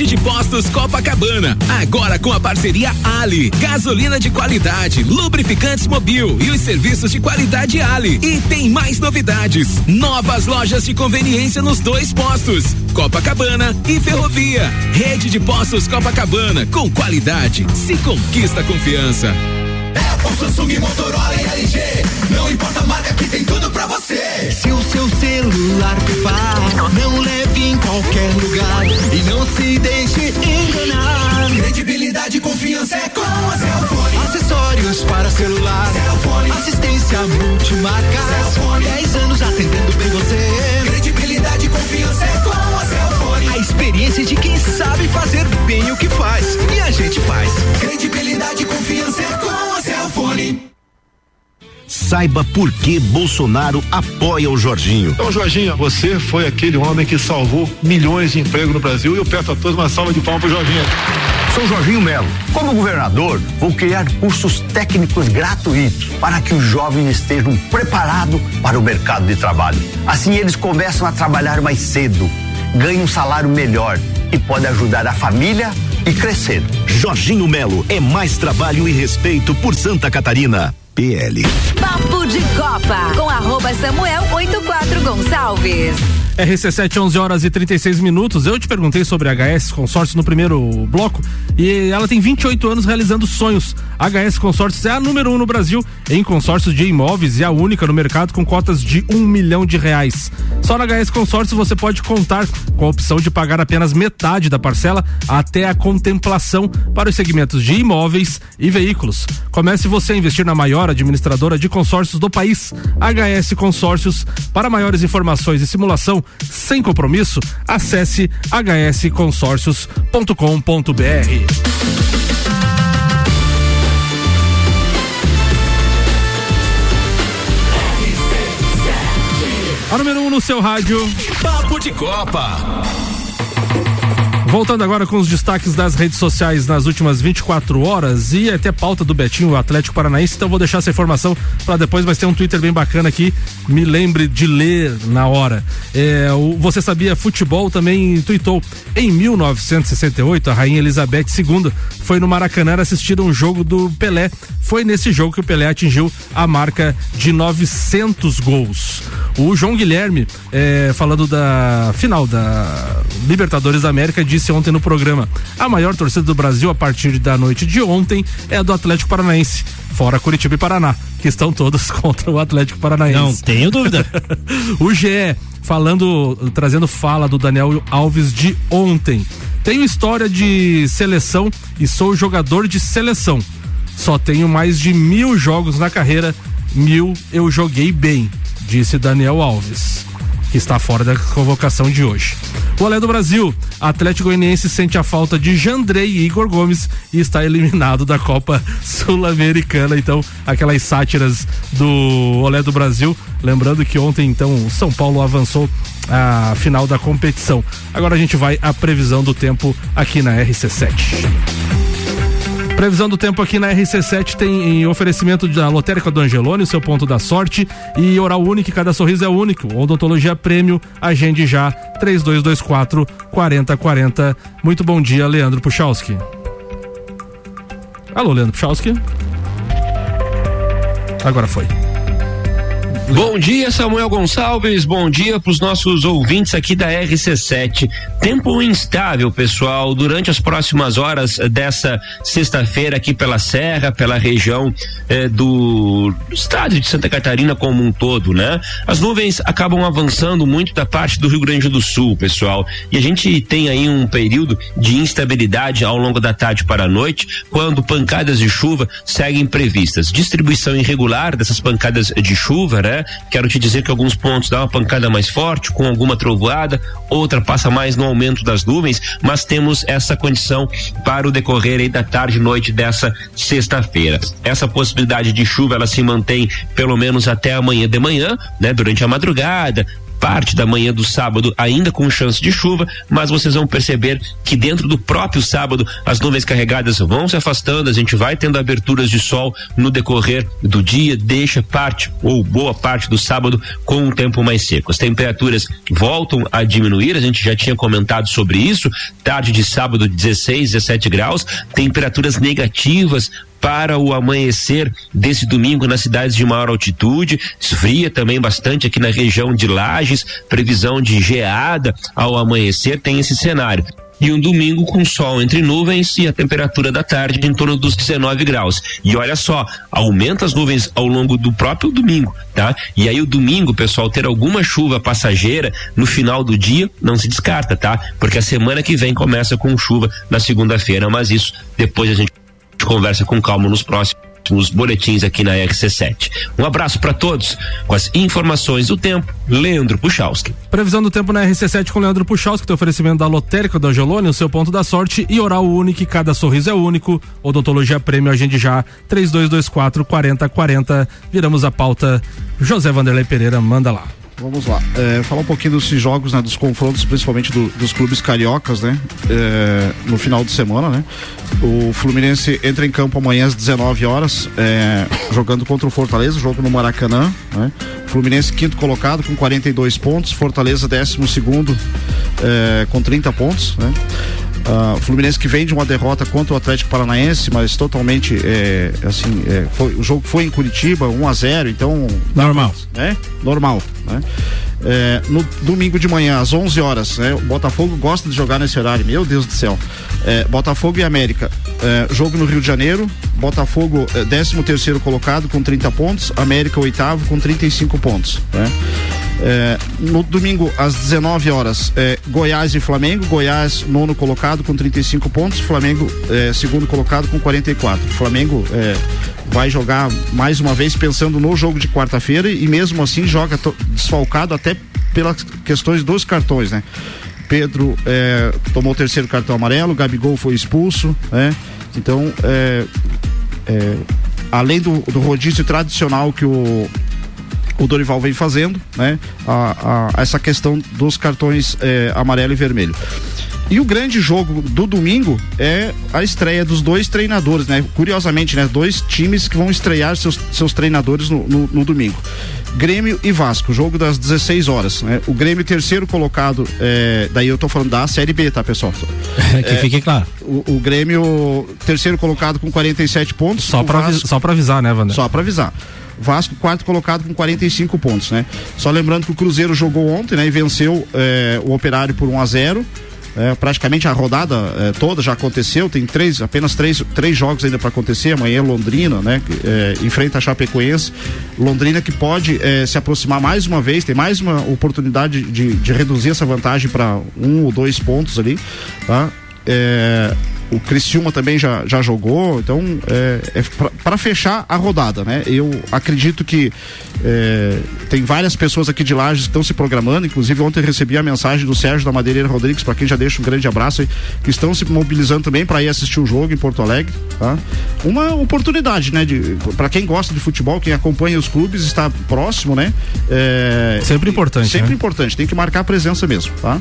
Rede de Postos Copacabana, agora com a parceria Ali, gasolina de qualidade, lubrificantes mobil e os serviços de qualidade Ali. E tem mais novidades, novas lojas de conveniência nos dois postos, Copacabana e Ferrovia. Rede de Postos Copacabana, com qualidade, se conquista confiança. Apple, Samsung, Motorola e LG. Não importa a marca que tem tudo Se o seu celular pifar, não leve em qualquer lugar e não se deixe enganar. Credibilidade e confiança é com a Cellfone. Acessórios para celular. Cellfone. Assistência multimarca. Cellfone. 10 anos atendendo bem você. Saiba por que Bolsonaro apoia o Jorginho. Então, Jorginho, você foi aquele homem que salvou milhões de empregos no Brasil e eu peço a todos uma salva de palmas pro Jorginho. Sou Jorginho Melo. Como governador, vou criar cursos técnicos gratuitos para que os jovens estejam preparados para o mercado de trabalho. Assim eles começam a trabalhar mais cedo, ganham um salário melhor e podem ajudar a família e crescer. Jorginho Melo é mais trabalho e respeito por Santa Catarina. PL. Papo de Copa com arroba Samuel 84 Gonçalves. RC7, 11 horas e 36 minutos. Eu te perguntei sobre a HS Consórcio no primeiro bloco e ela tem 28 anos realizando sonhos. A HS Consórcios é a número um no Brasil em consórcios de imóveis e a única no mercado com cotas de um milhão de reais. Só na HS Consórcio você pode contar com a opção de pagar apenas metade da parcela até a contemplação para os segmentos de imóveis e veículos. Comece você a investir na maior administradora de consórcios do país, HS Consórcios. Para maiores informações e simulação sem compromisso, acesse hsconsórcios.com.br. A número 1 um no seu rádio. Papo de Copa. Voltando agora com os destaques das redes sociais nas últimas 24 horas e até pauta do Betinho, o Atlético Paranaense. Então vou deixar essa informação para depois, mas tem um Twitter bem bacana aqui. Me lembre de ler na hora. É, o Você Sabia Futebol também tweetou. Em 1968, a Rainha Elizabeth II foi no Maracanã assistir um jogo do Pelé. Foi nesse jogo que o Pelé atingiu a marca de 900 gols. O João Guilherme, é, falando da final da Libertadores da América, disse ontem no programa: a maior torcida do Brasil a partir da noite de ontem é a do Atlético Paranaense, fora Curitiba e Paraná, que estão todos contra o Atlético Paranaense. Não tenho dúvida. o GE, falando, trazendo fala do Daniel Alves de ontem. Tenho história de seleção e sou jogador de seleção. Só tenho mais de mil jogos na carreira. Mil eu joguei bem, disse Daniel Alves, que está fora da convocação de hoje. O Olé do Brasil, Atlético Goianiense sente a falta de Jandrei e Igor Gomes e está eliminado da Copa Sul-Americana. Então, aquelas sátiras do Olé do Brasil. Lembrando que ontem, então, o São Paulo avançou a final da competição. Agora a gente vai à previsão do tempo aqui na RC7. Previsão do tempo aqui na RC7 tem oferecimento da Lotérica do Angelone, o seu ponto da sorte, e Oral Único, cada sorriso é único. Odontologia Prêmio, agende já, 3224 4040. Muito bom dia, Leandro Puchalski. Alô, Leandro Puchalski. Agora foi. Bom dia, Samuel Gonçalves. Bom dia para os nossos ouvintes aqui da RC7. Tempo instável, pessoal, durante as próximas horas dessa sexta-feira aqui pela Serra, pela região eh, do estado de Santa Catarina como um todo, né? As nuvens acabam avançando muito da parte do Rio Grande do Sul, pessoal. E a gente tem aí um período de instabilidade ao longo da tarde para a noite, quando pancadas de chuva seguem previstas. Distribuição irregular dessas pancadas de chuva, né? Quero te dizer que alguns pontos dá uma pancada mais forte, com alguma trovoada, outra passa mais no aumento das nuvens, mas temos essa condição para o decorrer aí da tarde e noite dessa sexta-feira. Essa possibilidade de chuva ela se mantém pelo menos até amanhã de manhã, né? Durante a madrugada, parte da manhã do sábado ainda com chance de chuva, mas vocês vão perceber que dentro do próprio sábado as nuvens carregadas vão se afastando, a gente vai tendo aberturas de sol no decorrer do dia, deixa parte ou boa parte do sábado com um tempo mais seco. As temperaturas voltam a diminuir, a gente já tinha comentado sobre isso, tarde de sábado 16, 17 graus, temperaturas negativas para o amanhecer desse domingo nas cidades de maior altitude. Esfria também bastante aqui na região de Lages, previsão de geada ao amanhecer, tem esse cenário e um domingo com sol entre nuvens e a temperatura da tarde em torno dos 19 graus. E olha só, aumenta as nuvens ao longo do próprio domingo, tá? E aí o domingo, pessoal, ter alguma chuva passageira no final do dia não se descarta, tá? Porque a semana que vem começa com chuva na segunda-feira, mas isso depois a gente conversa com calma nos próximos boletins aqui na XC7. Um abraço para todos com as informações do tempo, Leandro Puchalski. Previsão do tempo na RC7 com Leandro Puchalski, tem oferecimento da Lotérica do Angelone, o seu ponto da sorte e oral único, cada sorriso é único. Odontologia Prêmio, agende já, 3224 4040. Viramos a pauta. José Vanderlei Pereira, manda lá. Vamos lá. É, falar um pouquinho desses jogos, né? Dos confrontos, principalmente do, dos clubes cariocas, né? É, no final de semana, né? O Fluminense entra em campo amanhã às 19 horas, é, jogando contra o Fortaleza, jogo no Maracanã, né? Fluminense quinto colocado com 42 pontos, Fortaleza décimo segundo é, com 30 pontos, né? Uh, Fluminense que vem de uma derrota contra o Atlético Paranaense, mas totalmente é, assim, é, foi, o jogo foi em Curitiba, 1 a 0 então. Normal. Né? Normal. Né? É, no domingo de manhã, às 11 horas, né? O Botafogo gosta de jogar nesse horário, meu Deus do céu. É, Botafogo e América. É, jogo no Rio de Janeiro. Botafogo, 13 terceiro colocado com 30 pontos. América, oitavo, com 35 pontos. Né? É, no domingo, às 19 horas, é, Goiás e Flamengo. Goiás, nono colocado com 35 pontos. Flamengo, é, segundo colocado com 44. Flamengo é, vai jogar mais uma vez pensando no jogo de quarta-feira e mesmo assim joga desfalcado até pelas questões dos cartões, né? Pedro é, tomou o terceiro cartão amarelo, Gabigol foi expulso, né? Então, é, é, além do, do rodízio tradicional que o, o Dorival vem fazendo, né? A, a, essa questão dos cartões é, amarelo e vermelho. E o grande jogo do domingo é a estreia dos dois treinadores, né? Curiosamente, né? Dois times que vão estrear seus, seus treinadores no, no, no domingo. Grêmio e Vasco, jogo das 16 horas. Né? O Grêmio terceiro colocado, é, daí eu tô falando da Série B, tá, pessoal? que é, fique claro. O, o, Grêmio terceiro colocado com 47 pontos. Só para Vasco... só pra avisar, né, Wander? Só para avisar. Vasco quarto colocado com 45 pontos, né? Só lembrando que o Cruzeiro jogou ontem, né? E venceu eh, o Operário por 1 a 0 é, praticamente a rodada é, toda já aconteceu, tem três, apenas três, três jogos ainda para acontecer. Amanhã Londrina, né? É, enfrenta a Chapecoense. Londrina que pode é, se aproximar mais uma vez, tem mais uma oportunidade de, de reduzir essa vantagem para um ou dois pontos ali, tá? É, o Criciúma também já, já jogou, então é, é para fechar a rodada, né? Eu acredito que é, tem várias pessoas aqui de Lages que estão se programando, inclusive ontem recebi a mensagem do Sérgio da Madeireira Rodrigues, para quem já deixa um grande abraço aí, que estão se mobilizando também para ir assistir o jogo em Porto Alegre, tá? Uma oportunidade, né? Para quem gosta de futebol, quem acompanha os clubes, está próximo, né? É, sempre importante. Sempre né? importante, tem que marcar a presença mesmo, tá?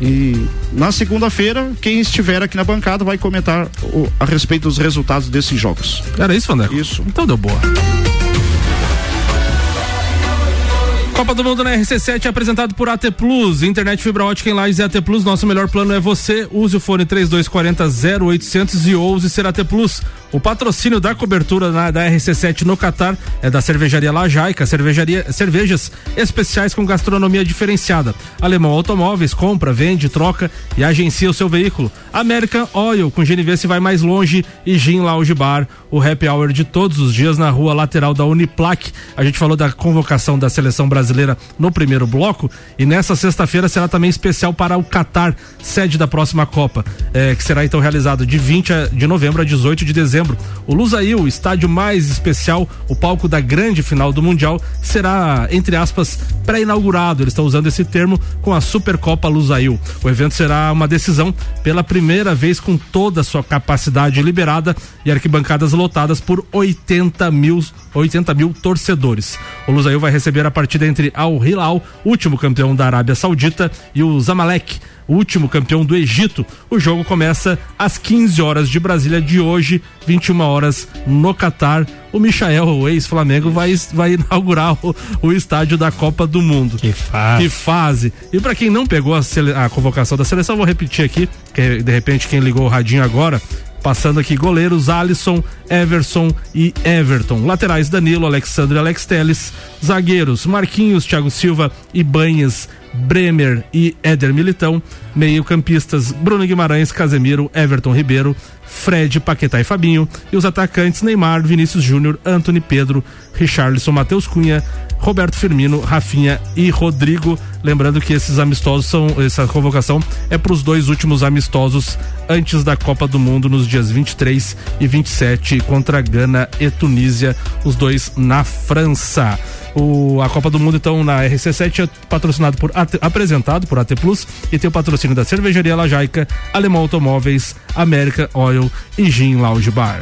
E na segunda-feira, quem estiver aqui na bancada vai comentar o, a respeito dos resultados desses jogos. Era isso, André? Isso. Então deu boa. Copa do Mundo na RC7 é apresentado por AT Plus, internet fibra ótica em Lages e AT Plus. Nosso melhor plano é você. Use o fone 3240 0800 e ouse ser AT Plus. O patrocínio da cobertura na, da RC7 no Catar é da cervejaria Lajaica, cervejaria, cervejas especiais com gastronomia diferenciada. Alemão Automóveis, compra, vende, troca e agencia o seu veículo. American Oil, com GNV se vai mais longe e Gin Lounge Bar, o happy hour de todos os dias na rua lateral da Uniplac. A gente falou da convocação da seleção brasileira no primeiro bloco e nessa sexta-feira será também especial para o Catar, sede da próxima Copa, é, que será então realizado de 20 de novembro a 18 de dezembro O Lusail, estádio mais especial, o palco da grande final do Mundial, será, entre aspas, pré-inaugurado. Eles estão usando esse termo com a Supercopa Lusail. O evento será uma decisão pela primeira vez com toda a sua capacidade liberada e arquibancadas lotadas por 80 mil, 80 mil torcedores. O Lusail vai receber a partida entre Al Hilal, último campeão da Arábia Saudita, e o Zamalek último campeão do Egito. O jogo começa às 15 horas de Brasília de hoje, 21 horas no Catar. O Michael, o ex-Flamengo, vai, vai inaugurar o, o, estádio da Copa do Mundo. Que fase. Que fase. E para quem não pegou a, a convocação da seleção, vou repetir aqui, que de repente quem ligou o radinho agora, Passando aqui goleiros Alisson, Everson e Everton. Laterais Danilo, Alexandre Alex Teles. Zagueiros Marquinhos, Thiago Silva e Banhas, Bremer e Éder Militão. Meio-campistas Bruno Guimarães, Casemiro, Everton Ribeiro, Fred, Paquetá e Fabinho. E os atacantes Neymar, Vinícius Júnior, Anthony Pedro, Richarlison, Matheus Cunha, Roberto Firmino, Rafinha e Rodrigo. Lembrando que esses amistosos são, essa convocação é para os dois últimos amistosos antes da Copa do Mundo nos dias 23 e 27 contra Gana e Tunísia, os dois na França. O, a Copa do Mundo, então, na RC7 é patrocinado por AT, apresentado por AT Plus e tem o patrocínio da Cervejaria Lajaica, Alemão Automóveis, América Oil e Gin Lounge Bar.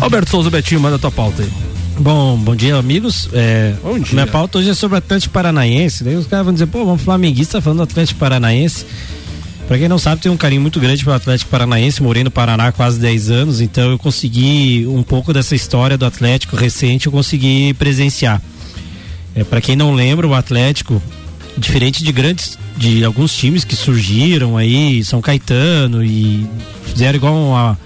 Alberto Souza Betinho, manda tua pauta aí. Bom, bom dia, amigos. É, bom dia. Minha pauta hoje é sobre o Atlético Paranaense. Daí os caras vão dizer, pô, vamos flamenguista falando do Atlético Paranaense. Pra quem não sabe, tem um carinho muito grande pelo Atlético Paranaense. Morei no Paraná há quase 10 anos, então eu consegui um pouco dessa história do Atlético recente, eu consegui presenciar. É, para quem não lembra, o Atlético, diferente de grandes, de alguns times que surgiram aí, São Caetano e fizeram igual uma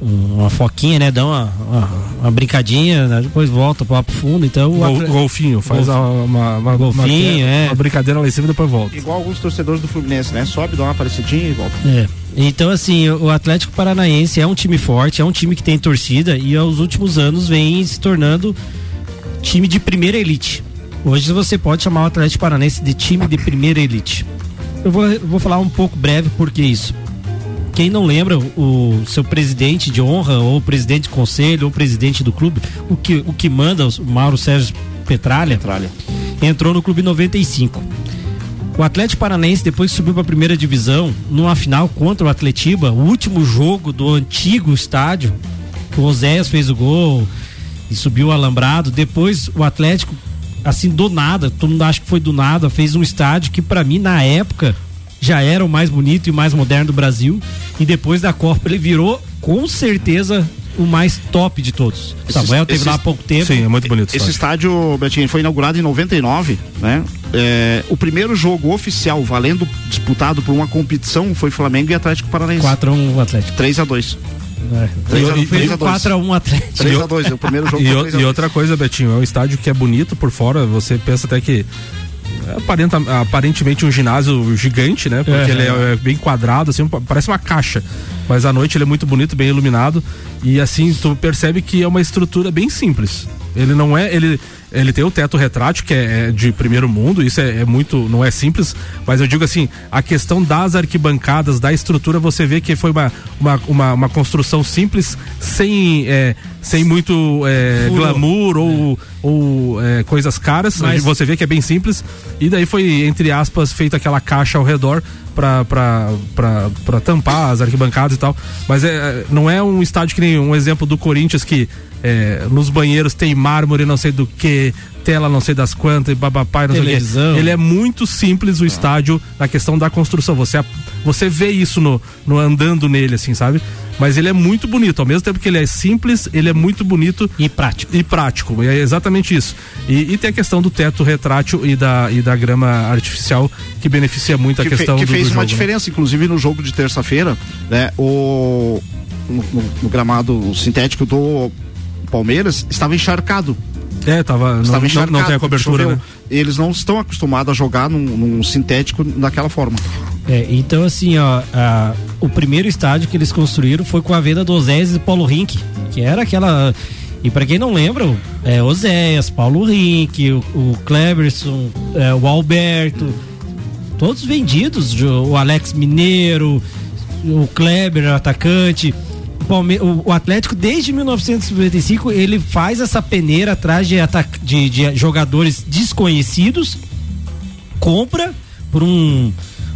uma foquinha, né? Dá uma, uma, uma brincadinha, né? depois volta pro fundo. Então, Gol. Golfinho, faz Golfinho. uma, uma, golfinho, uma, é. uma brincadeira lá em cima e depois volta. Igual alguns torcedores do Fluminense, né? Sobe, dá uma parecidinha e volta. É. Então, assim, o Atlético Paranaense é um time forte, é um time que tem torcida e aos últimos anos vem se tornando time de primeira elite. Hoje você pode chamar o Atlético Paranaense de time de primeira elite. Eu vou, eu vou falar um pouco breve porque isso quem não lembra, o seu presidente de honra, ou presidente de conselho, ou presidente do clube, o que, o que manda, o Mauro Sérgio Petralha, Petralha. entrou no clube 95. O Atlético Paranaense, depois que subiu para a primeira divisão, numa final contra o Atletiba, o último jogo do antigo estádio, o Oséias fez o gol e subiu o alambrado. Depois o Atlético, assim, do nada, todo mundo acha que foi do nada, fez um estádio que, para mim, na época, já era o mais bonito e mais moderno do Brasil. E depois da Copa ele virou, com certeza, o mais top de todos. Esse, Samuel teve esse, lá há pouco tempo. Sim, é muito bonito. Esse estádio, Betinho, foi inaugurado em 99, né? É, o primeiro jogo oficial valendo disputado por uma competição foi Flamengo e Atlético Paranaense. 4 a 1 Atlético. 3 a 2 E, foi 4x1 Atlético. 3x2, o primeiro jogo e, foi o- 3 a e 2. outra coisa, Betinho, é um estádio que é bonito por fora, você pensa até que é aparenta, aparentemente um ginásio gigante, né? Porque É. ele é, é bem quadrado, assim, pa- parece uma caixa. Mas à noite ele é muito bonito, bem iluminado. E assim, tu percebe que é uma estrutura bem simples. Ele não é. Ele, ele tem o teto retrátil, que é, é de primeiro mundo, isso é, é muito. não é simples, mas eu digo assim, a questão das arquibancadas, da estrutura, você vê que foi uma, uma, uma, uma construção simples, sem, é, sem muito é, glamour ou, ou é, coisas caras. Mas- Você vê que é bem simples. E daí foi, entre aspas, feita aquela caixa ao redor pra tampar as arquibancadas e tal. Mas é, não é um estádio que nem um exemplo do Corinthians que é, nos banheiros tem mármore não sei do que, tela não sei das quantas, e babapá, e não sei o Televisão. que. Ele é muito simples o estádio na questão da construção. Você, você vê isso no, no andando nele, assim, sabe? Mas ele é muito bonito. Ao mesmo tempo que ele é simples, ele é muito bonito. E prático. E prático. É exatamente isso. E, e tem a questão do teto retrátil e da, e da grama artificial, que beneficia muito a que, fe- questão que do, fez do uma jogo, né? diferença, inclusive no jogo de terça-feira, né? O no, no- no gramado sintético do Palmeiras estava encharcado. É, tava, Estava não, encharcado. não tem a cobertura, choveu. né? Eles não estão acostumados a jogar num, num sintético daquela forma. É, então assim, ó, a- o primeiro estádio que eles construíram foi com a venda do Oséias e Paulo Rink, que era aquela e pra quem não lembra, é Oséias, Paulo Rink, o, o Cleberson, é, o Alberto, todos vendidos, o Alex Mineiro, o Kleber, o atacante. O, Palme- o- o Atlético, desde 1995, ele faz essa peneira atrás de, de- de jogadores desconhecidos, compra por um,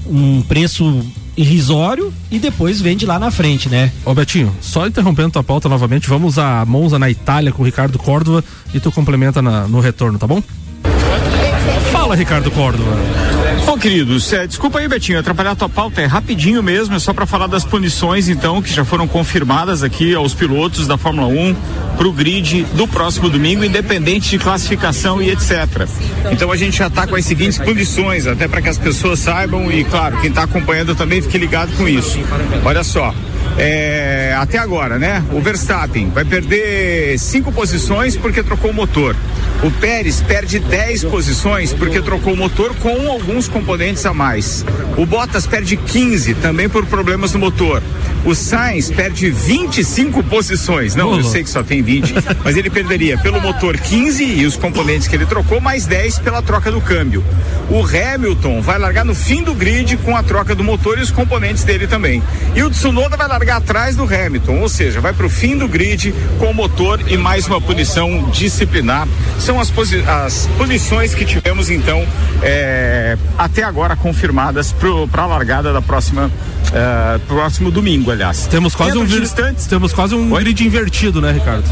um preço irrisório e depois vende lá na frente, né? Ô Betinho, só interrompendo tua pauta novamente, vamos a Monza na Itália com o Ricardo Córdova e tu complementa na- no retorno, tá bom? Fala, Ricardo Córdova. Bom, queridos, é, desculpa aí, Betinho, atrapalhar a tua pauta, é rapidinho mesmo, é só para falar das punições, então, que já foram confirmadas aqui aos pilotos da Fórmula 1 pro grid do próximo domingo, independente de classificação e etc. Então a gente já tá com as seguintes punições, até para que as pessoas saibam e, claro, quem tá acompanhando também fique ligado com isso. Olha só. é, até agora, né? O Verstappen vai perder cinco posições porque trocou o motor. O Pérez perde 10 posições porque trocou o motor com alguns componentes a mais. O Bottas perde 15 também por problemas no motor. O Sainz perde 25 posições. Não, eu sei que só tem 20, mas ele perderia pelo motor 15 e os componentes que ele trocou, mais 10 pela troca do câmbio. O Hamilton vai largar no fim do grid com a troca do motor e os componentes dele também. E o Tsunoda vai largar atrás do Hamilton, ou seja, vai para o fim do grid com o motor e mais uma punição disciplinar. São as, as punições que tivemos então é, até agora confirmadas para a largada da próxima é, próximo domingo, aliás. Temos quase um, Dentro de vir- instantes, temos quase um grid invertido, né, Ricardo?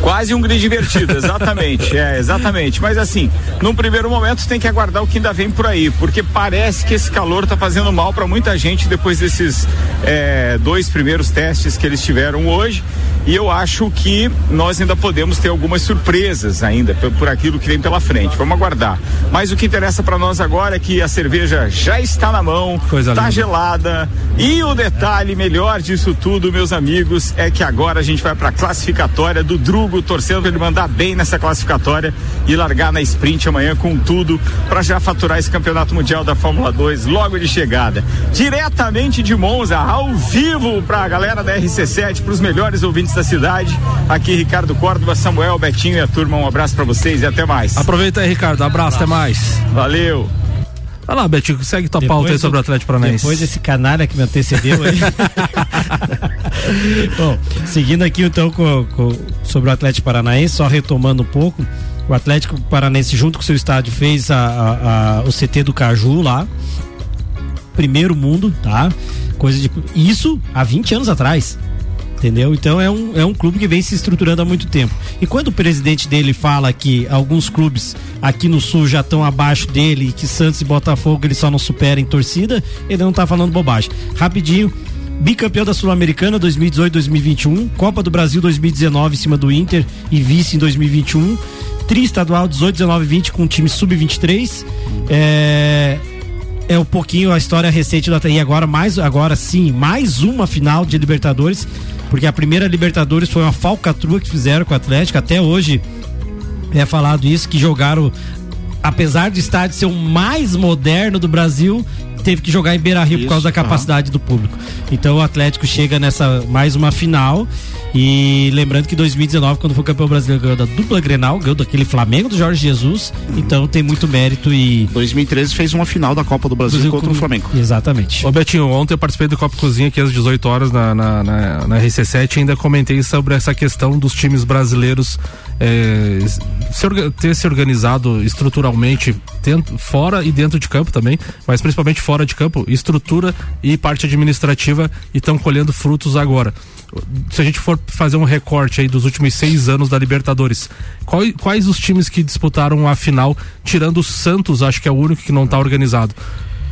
Quase um grid invertido, exatamente, é, exatamente. Mas assim, num primeiro momento tem que aguardar o que ainda vem por aí, porque parece que esse calor tá fazendo mal para muita gente depois desses é, dois primeiros testes que eles tiveram hoje. E eu acho que nós ainda podemos ter algumas surpresas ainda por, aquilo que vem pela frente. Vamos aguardar. Mas o que interessa para nós agora é que a cerveja já está na mão, Coisa tá linda. gelada. E o detalhe melhor disso tudo, meus amigos, é que agora a gente vai para a classificatória do Drugo, torcendo para ele mandar bem nessa classificatória e largar na sprint amanhã com tudo para já faturar esse campeonato mundial da Fórmula 2 logo de chegada. Diretamente de Monza, ao vivo para a galera da RC7, para os melhores ouvintes da cidade. Aqui Ricardo Córdova, Samuel, Betinho e a turma. Um abraço para vocês e até mais. Aproveita aí, Ricardo. Abraço, até mais. Valeu. Vai lá, Betinho, segue tua pauta aí Depois sobre o Atlético Paranaense. Depois desse canalha que me antecedeu aí. Bom, seguindo aqui então com, com- sobre o Atlético Paranaense, só retomando um pouco, o Atlético Paranaense junto com o seu estádio fez a- a- a- o CT do Caju lá, primeiro mundo, tá? Coisa de isso há 20 anos atrás. Entendeu? Então é um, é um clube que vem se estruturando há muito tempo. E quando o presidente dele fala que alguns clubes aqui no sul já estão abaixo dele e que Santos e Botafogo ele só não supera em torcida, ele não tá falando bobagem. Rapidinho, bicampeão da Sul-Americana 2018-2021, Copa do Brasil 2019 em cima do Inter e vice em 2021, tri estadual 18, 19 20 com o time sub-23. É, é um pouquinho a história recente do Atlético. E agora, mais, agora sim, mais uma final de Libertadores, porque a primeira Libertadores foi uma falcatrua que fizeram com o Atlético. Até hoje é falado isso, que jogaram, apesar do estádio ser o mais moderno do Brasil, teve que jogar em Beira Rio por causa da capacidade do público. Então o Atlético chega nessa mais uma final. E lembrando que 2019, quando foi campeão brasileiro, ganhou da dupla Grenal, ganhou daquele Flamengo do Jorge Jesus. Então tem muito mérito e. 2013 fez uma final da Copa do Brasil, Brasil contra com- o Flamengo. Exatamente. Ô Betinho, ontem eu participei do Copa Cozinha aqui às 18 horas na, na, na, na RC7 e ainda comentei sobre essa questão dos times brasileiros eh, se ter se organizado estruturalmente dentro, fora e dentro de campo também, mas principalmente fora de campo, estrutura e parte administrativa e estão colhendo frutos agora. Se a gente for fazer um recorte aí dos últimos seis anos da Libertadores, qual- quais os times que disputaram a final, tirando o Santos, acho que é o único que não está organizado.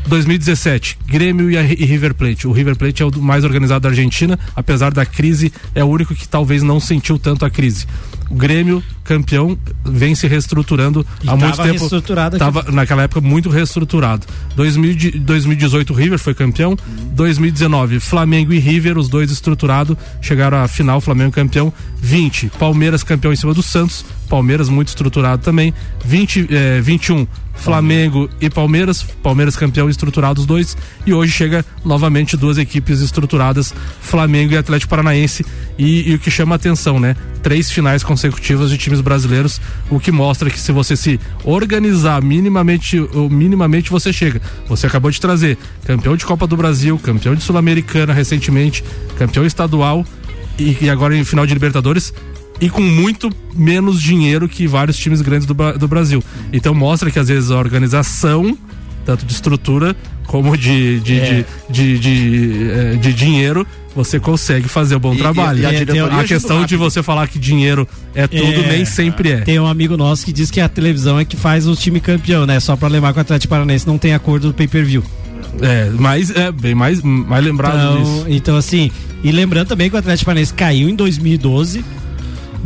2017, Grêmio e, e River Plate. O River Plate é o mais organizado da Argentina, apesar da crise, é o único que talvez não sentiu tanto a crise. O Grêmio, campeão, vem se reestruturando E há muito tempo. reestruturado aqui. Tava, naquela época, muito reestruturado. 2000 de- 2018, o River foi campeão. 2019, Flamengo e River, os dois estruturados, chegaram à final, Flamengo campeão. 20, Palmeiras campeão em cima do Santos. Palmeiras muito estruturado também. 20, eh, 21, Flamengo e Palmeiras, Palmeiras campeão estruturado os dois, e hoje chega novamente duas equipes estruturadas, Flamengo e Atlético Paranaense, e, e o que chama atenção, né? Três finais consecutivas de times brasileiros, o que mostra que se você se organizar minimamente, minimamente você chega. Você acabou de trazer campeão de Copa do Brasil, campeão de Sul-Americana recentemente, campeão estadual e agora em final de Libertadores e com muito menos dinheiro que vários times grandes do, do Brasil. Então mostra que às vezes a organização, tanto de estrutura como de, de, É. de, de, de, eh, dinheiro, você consegue fazer um bom E- trabalho. e- a a ajuda questão de você falar que dinheiro é tudo, É. nem sempre é. Tem um amigo nosso que diz que a televisão é que faz o time campeão, né? Só pra lembrar que o Atlético Paranaense não tem acordo do pay-per-view. É, mas é bem mais, mais lembrado Então, disso. então, assim, e lembrando também que o Atlético Paranaense caiu em 2012,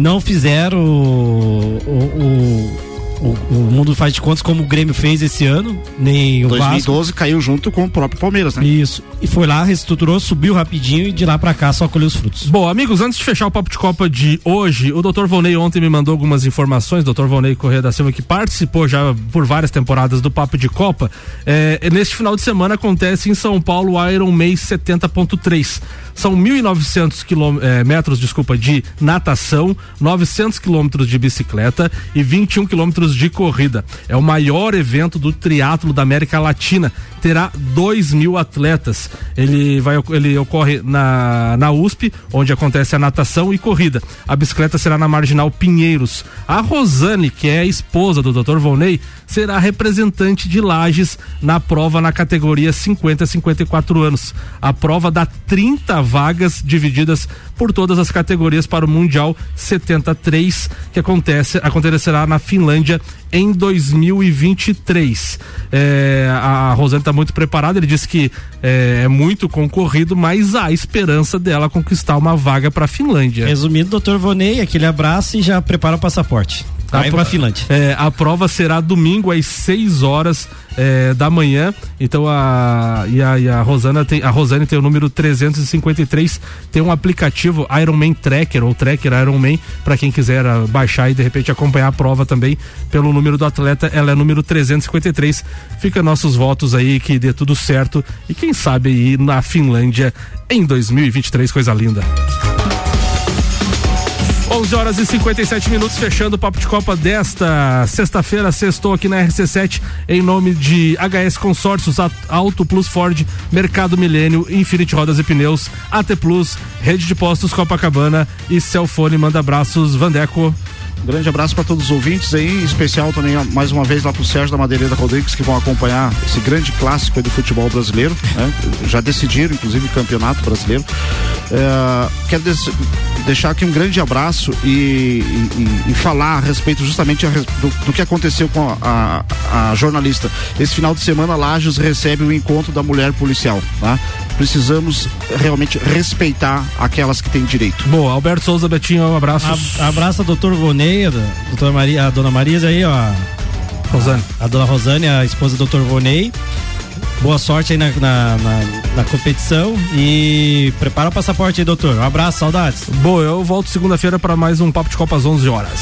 não fizeram o, o, o mundo faz de contas como o Grêmio fez esse ano, nem o 2012 caiu junto com o próprio Palmeiras, né? Isso. E foi lá, reestruturou, subiu rapidinho e de lá pra cá só colheu os frutos. Bom, amigos, antes de fechar o Papo de Copa de hoje, o Dr. Volney ontem me mandou algumas informações, Dr. Volney Corrêa da Silva, que participou já por várias temporadas do Papo de Copa. É, neste final de semana acontece em São Paulo o Iron Man 70.3. São 1.900 quilô- é, metros, desculpa, de natação, 900 quilômetros de bicicleta e 21 quilômetros de corrida. É o maior evento do triatlo da América Latina. Terá 2 mil atletas. Ele vai, ele ocorre na, na USP, onde acontece a natação e corrida. A bicicleta será na Marginal Pinheiros. A Rosane, que é a esposa do Dr. Volney, será representante de Lages na prova na categoria 50 a 54 anos. A prova dá 30 vagas divididas por todas as categorias para o Mundial 73, que acontece, acontecerá na Finlândia em 2023. É, a Rosane está muito preparada, ele disse que é, é muito concorrido, mas há esperança dela conquistar uma vaga para a Finlândia. Resumindo, doutor Vonei, aquele abraço e já prepara o passaporte. A pra pro- Finlândia. É, a prova será domingo às 6 horas é, da manhã. Então a e a, e a Rosana tem a Rosane tem o número 353, tem um aplicativo Ironman Tracker ou Tracker Ironman para quem quiser ah, baixar e de repente acompanhar a prova também pelo número do atleta, ela é número 353. Fica nossos votos aí que dê tudo certo e quem sabe aí na Finlândia em 2023, coisa linda. 11 horas e 57 minutos, fechando o Papo de Copa desta sexta-feira. Sextou aqui na RC7 em nome de HS Consórcios, Auto Plus Ford, Mercado Milênio, Infinity Rodas e Pneus, AT Plus, Rede de Postos Copacabana e Celfone. Manda abraços, Vandeco. Grande abraço para todos os ouvintes aí, em especial também mais uma vez lá pro Sérgio da Madeireira Rodrigues que vão acompanhar esse grande clássico do futebol brasileiro, né? Já decidiram, inclusive, o campeonato brasileiro. É, quero deixar aqui um grande abraço e, e- e falar a respeito justamente a do, do que aconteceu com a, a- a jornalista. Esse final de semana, Lages recebe o encontro da mulher policial, tá? Precisamos realmente respeitar aquelas que têm direito. Boa, Alberto Souza Betinho, um abraço. A- abraço a doutor Vonei, a doutora Maria, a dona Maria aí, ó. Rosane. A, a dona Rosane, a esposa do doutor Vonei. Boa sorte aí na, na, na, na competição e prepara o passaporte aí, doutor. Um abraço, saudades. Boa, eu volto segunda-feira para mais um Papo de Copa às 11 horas.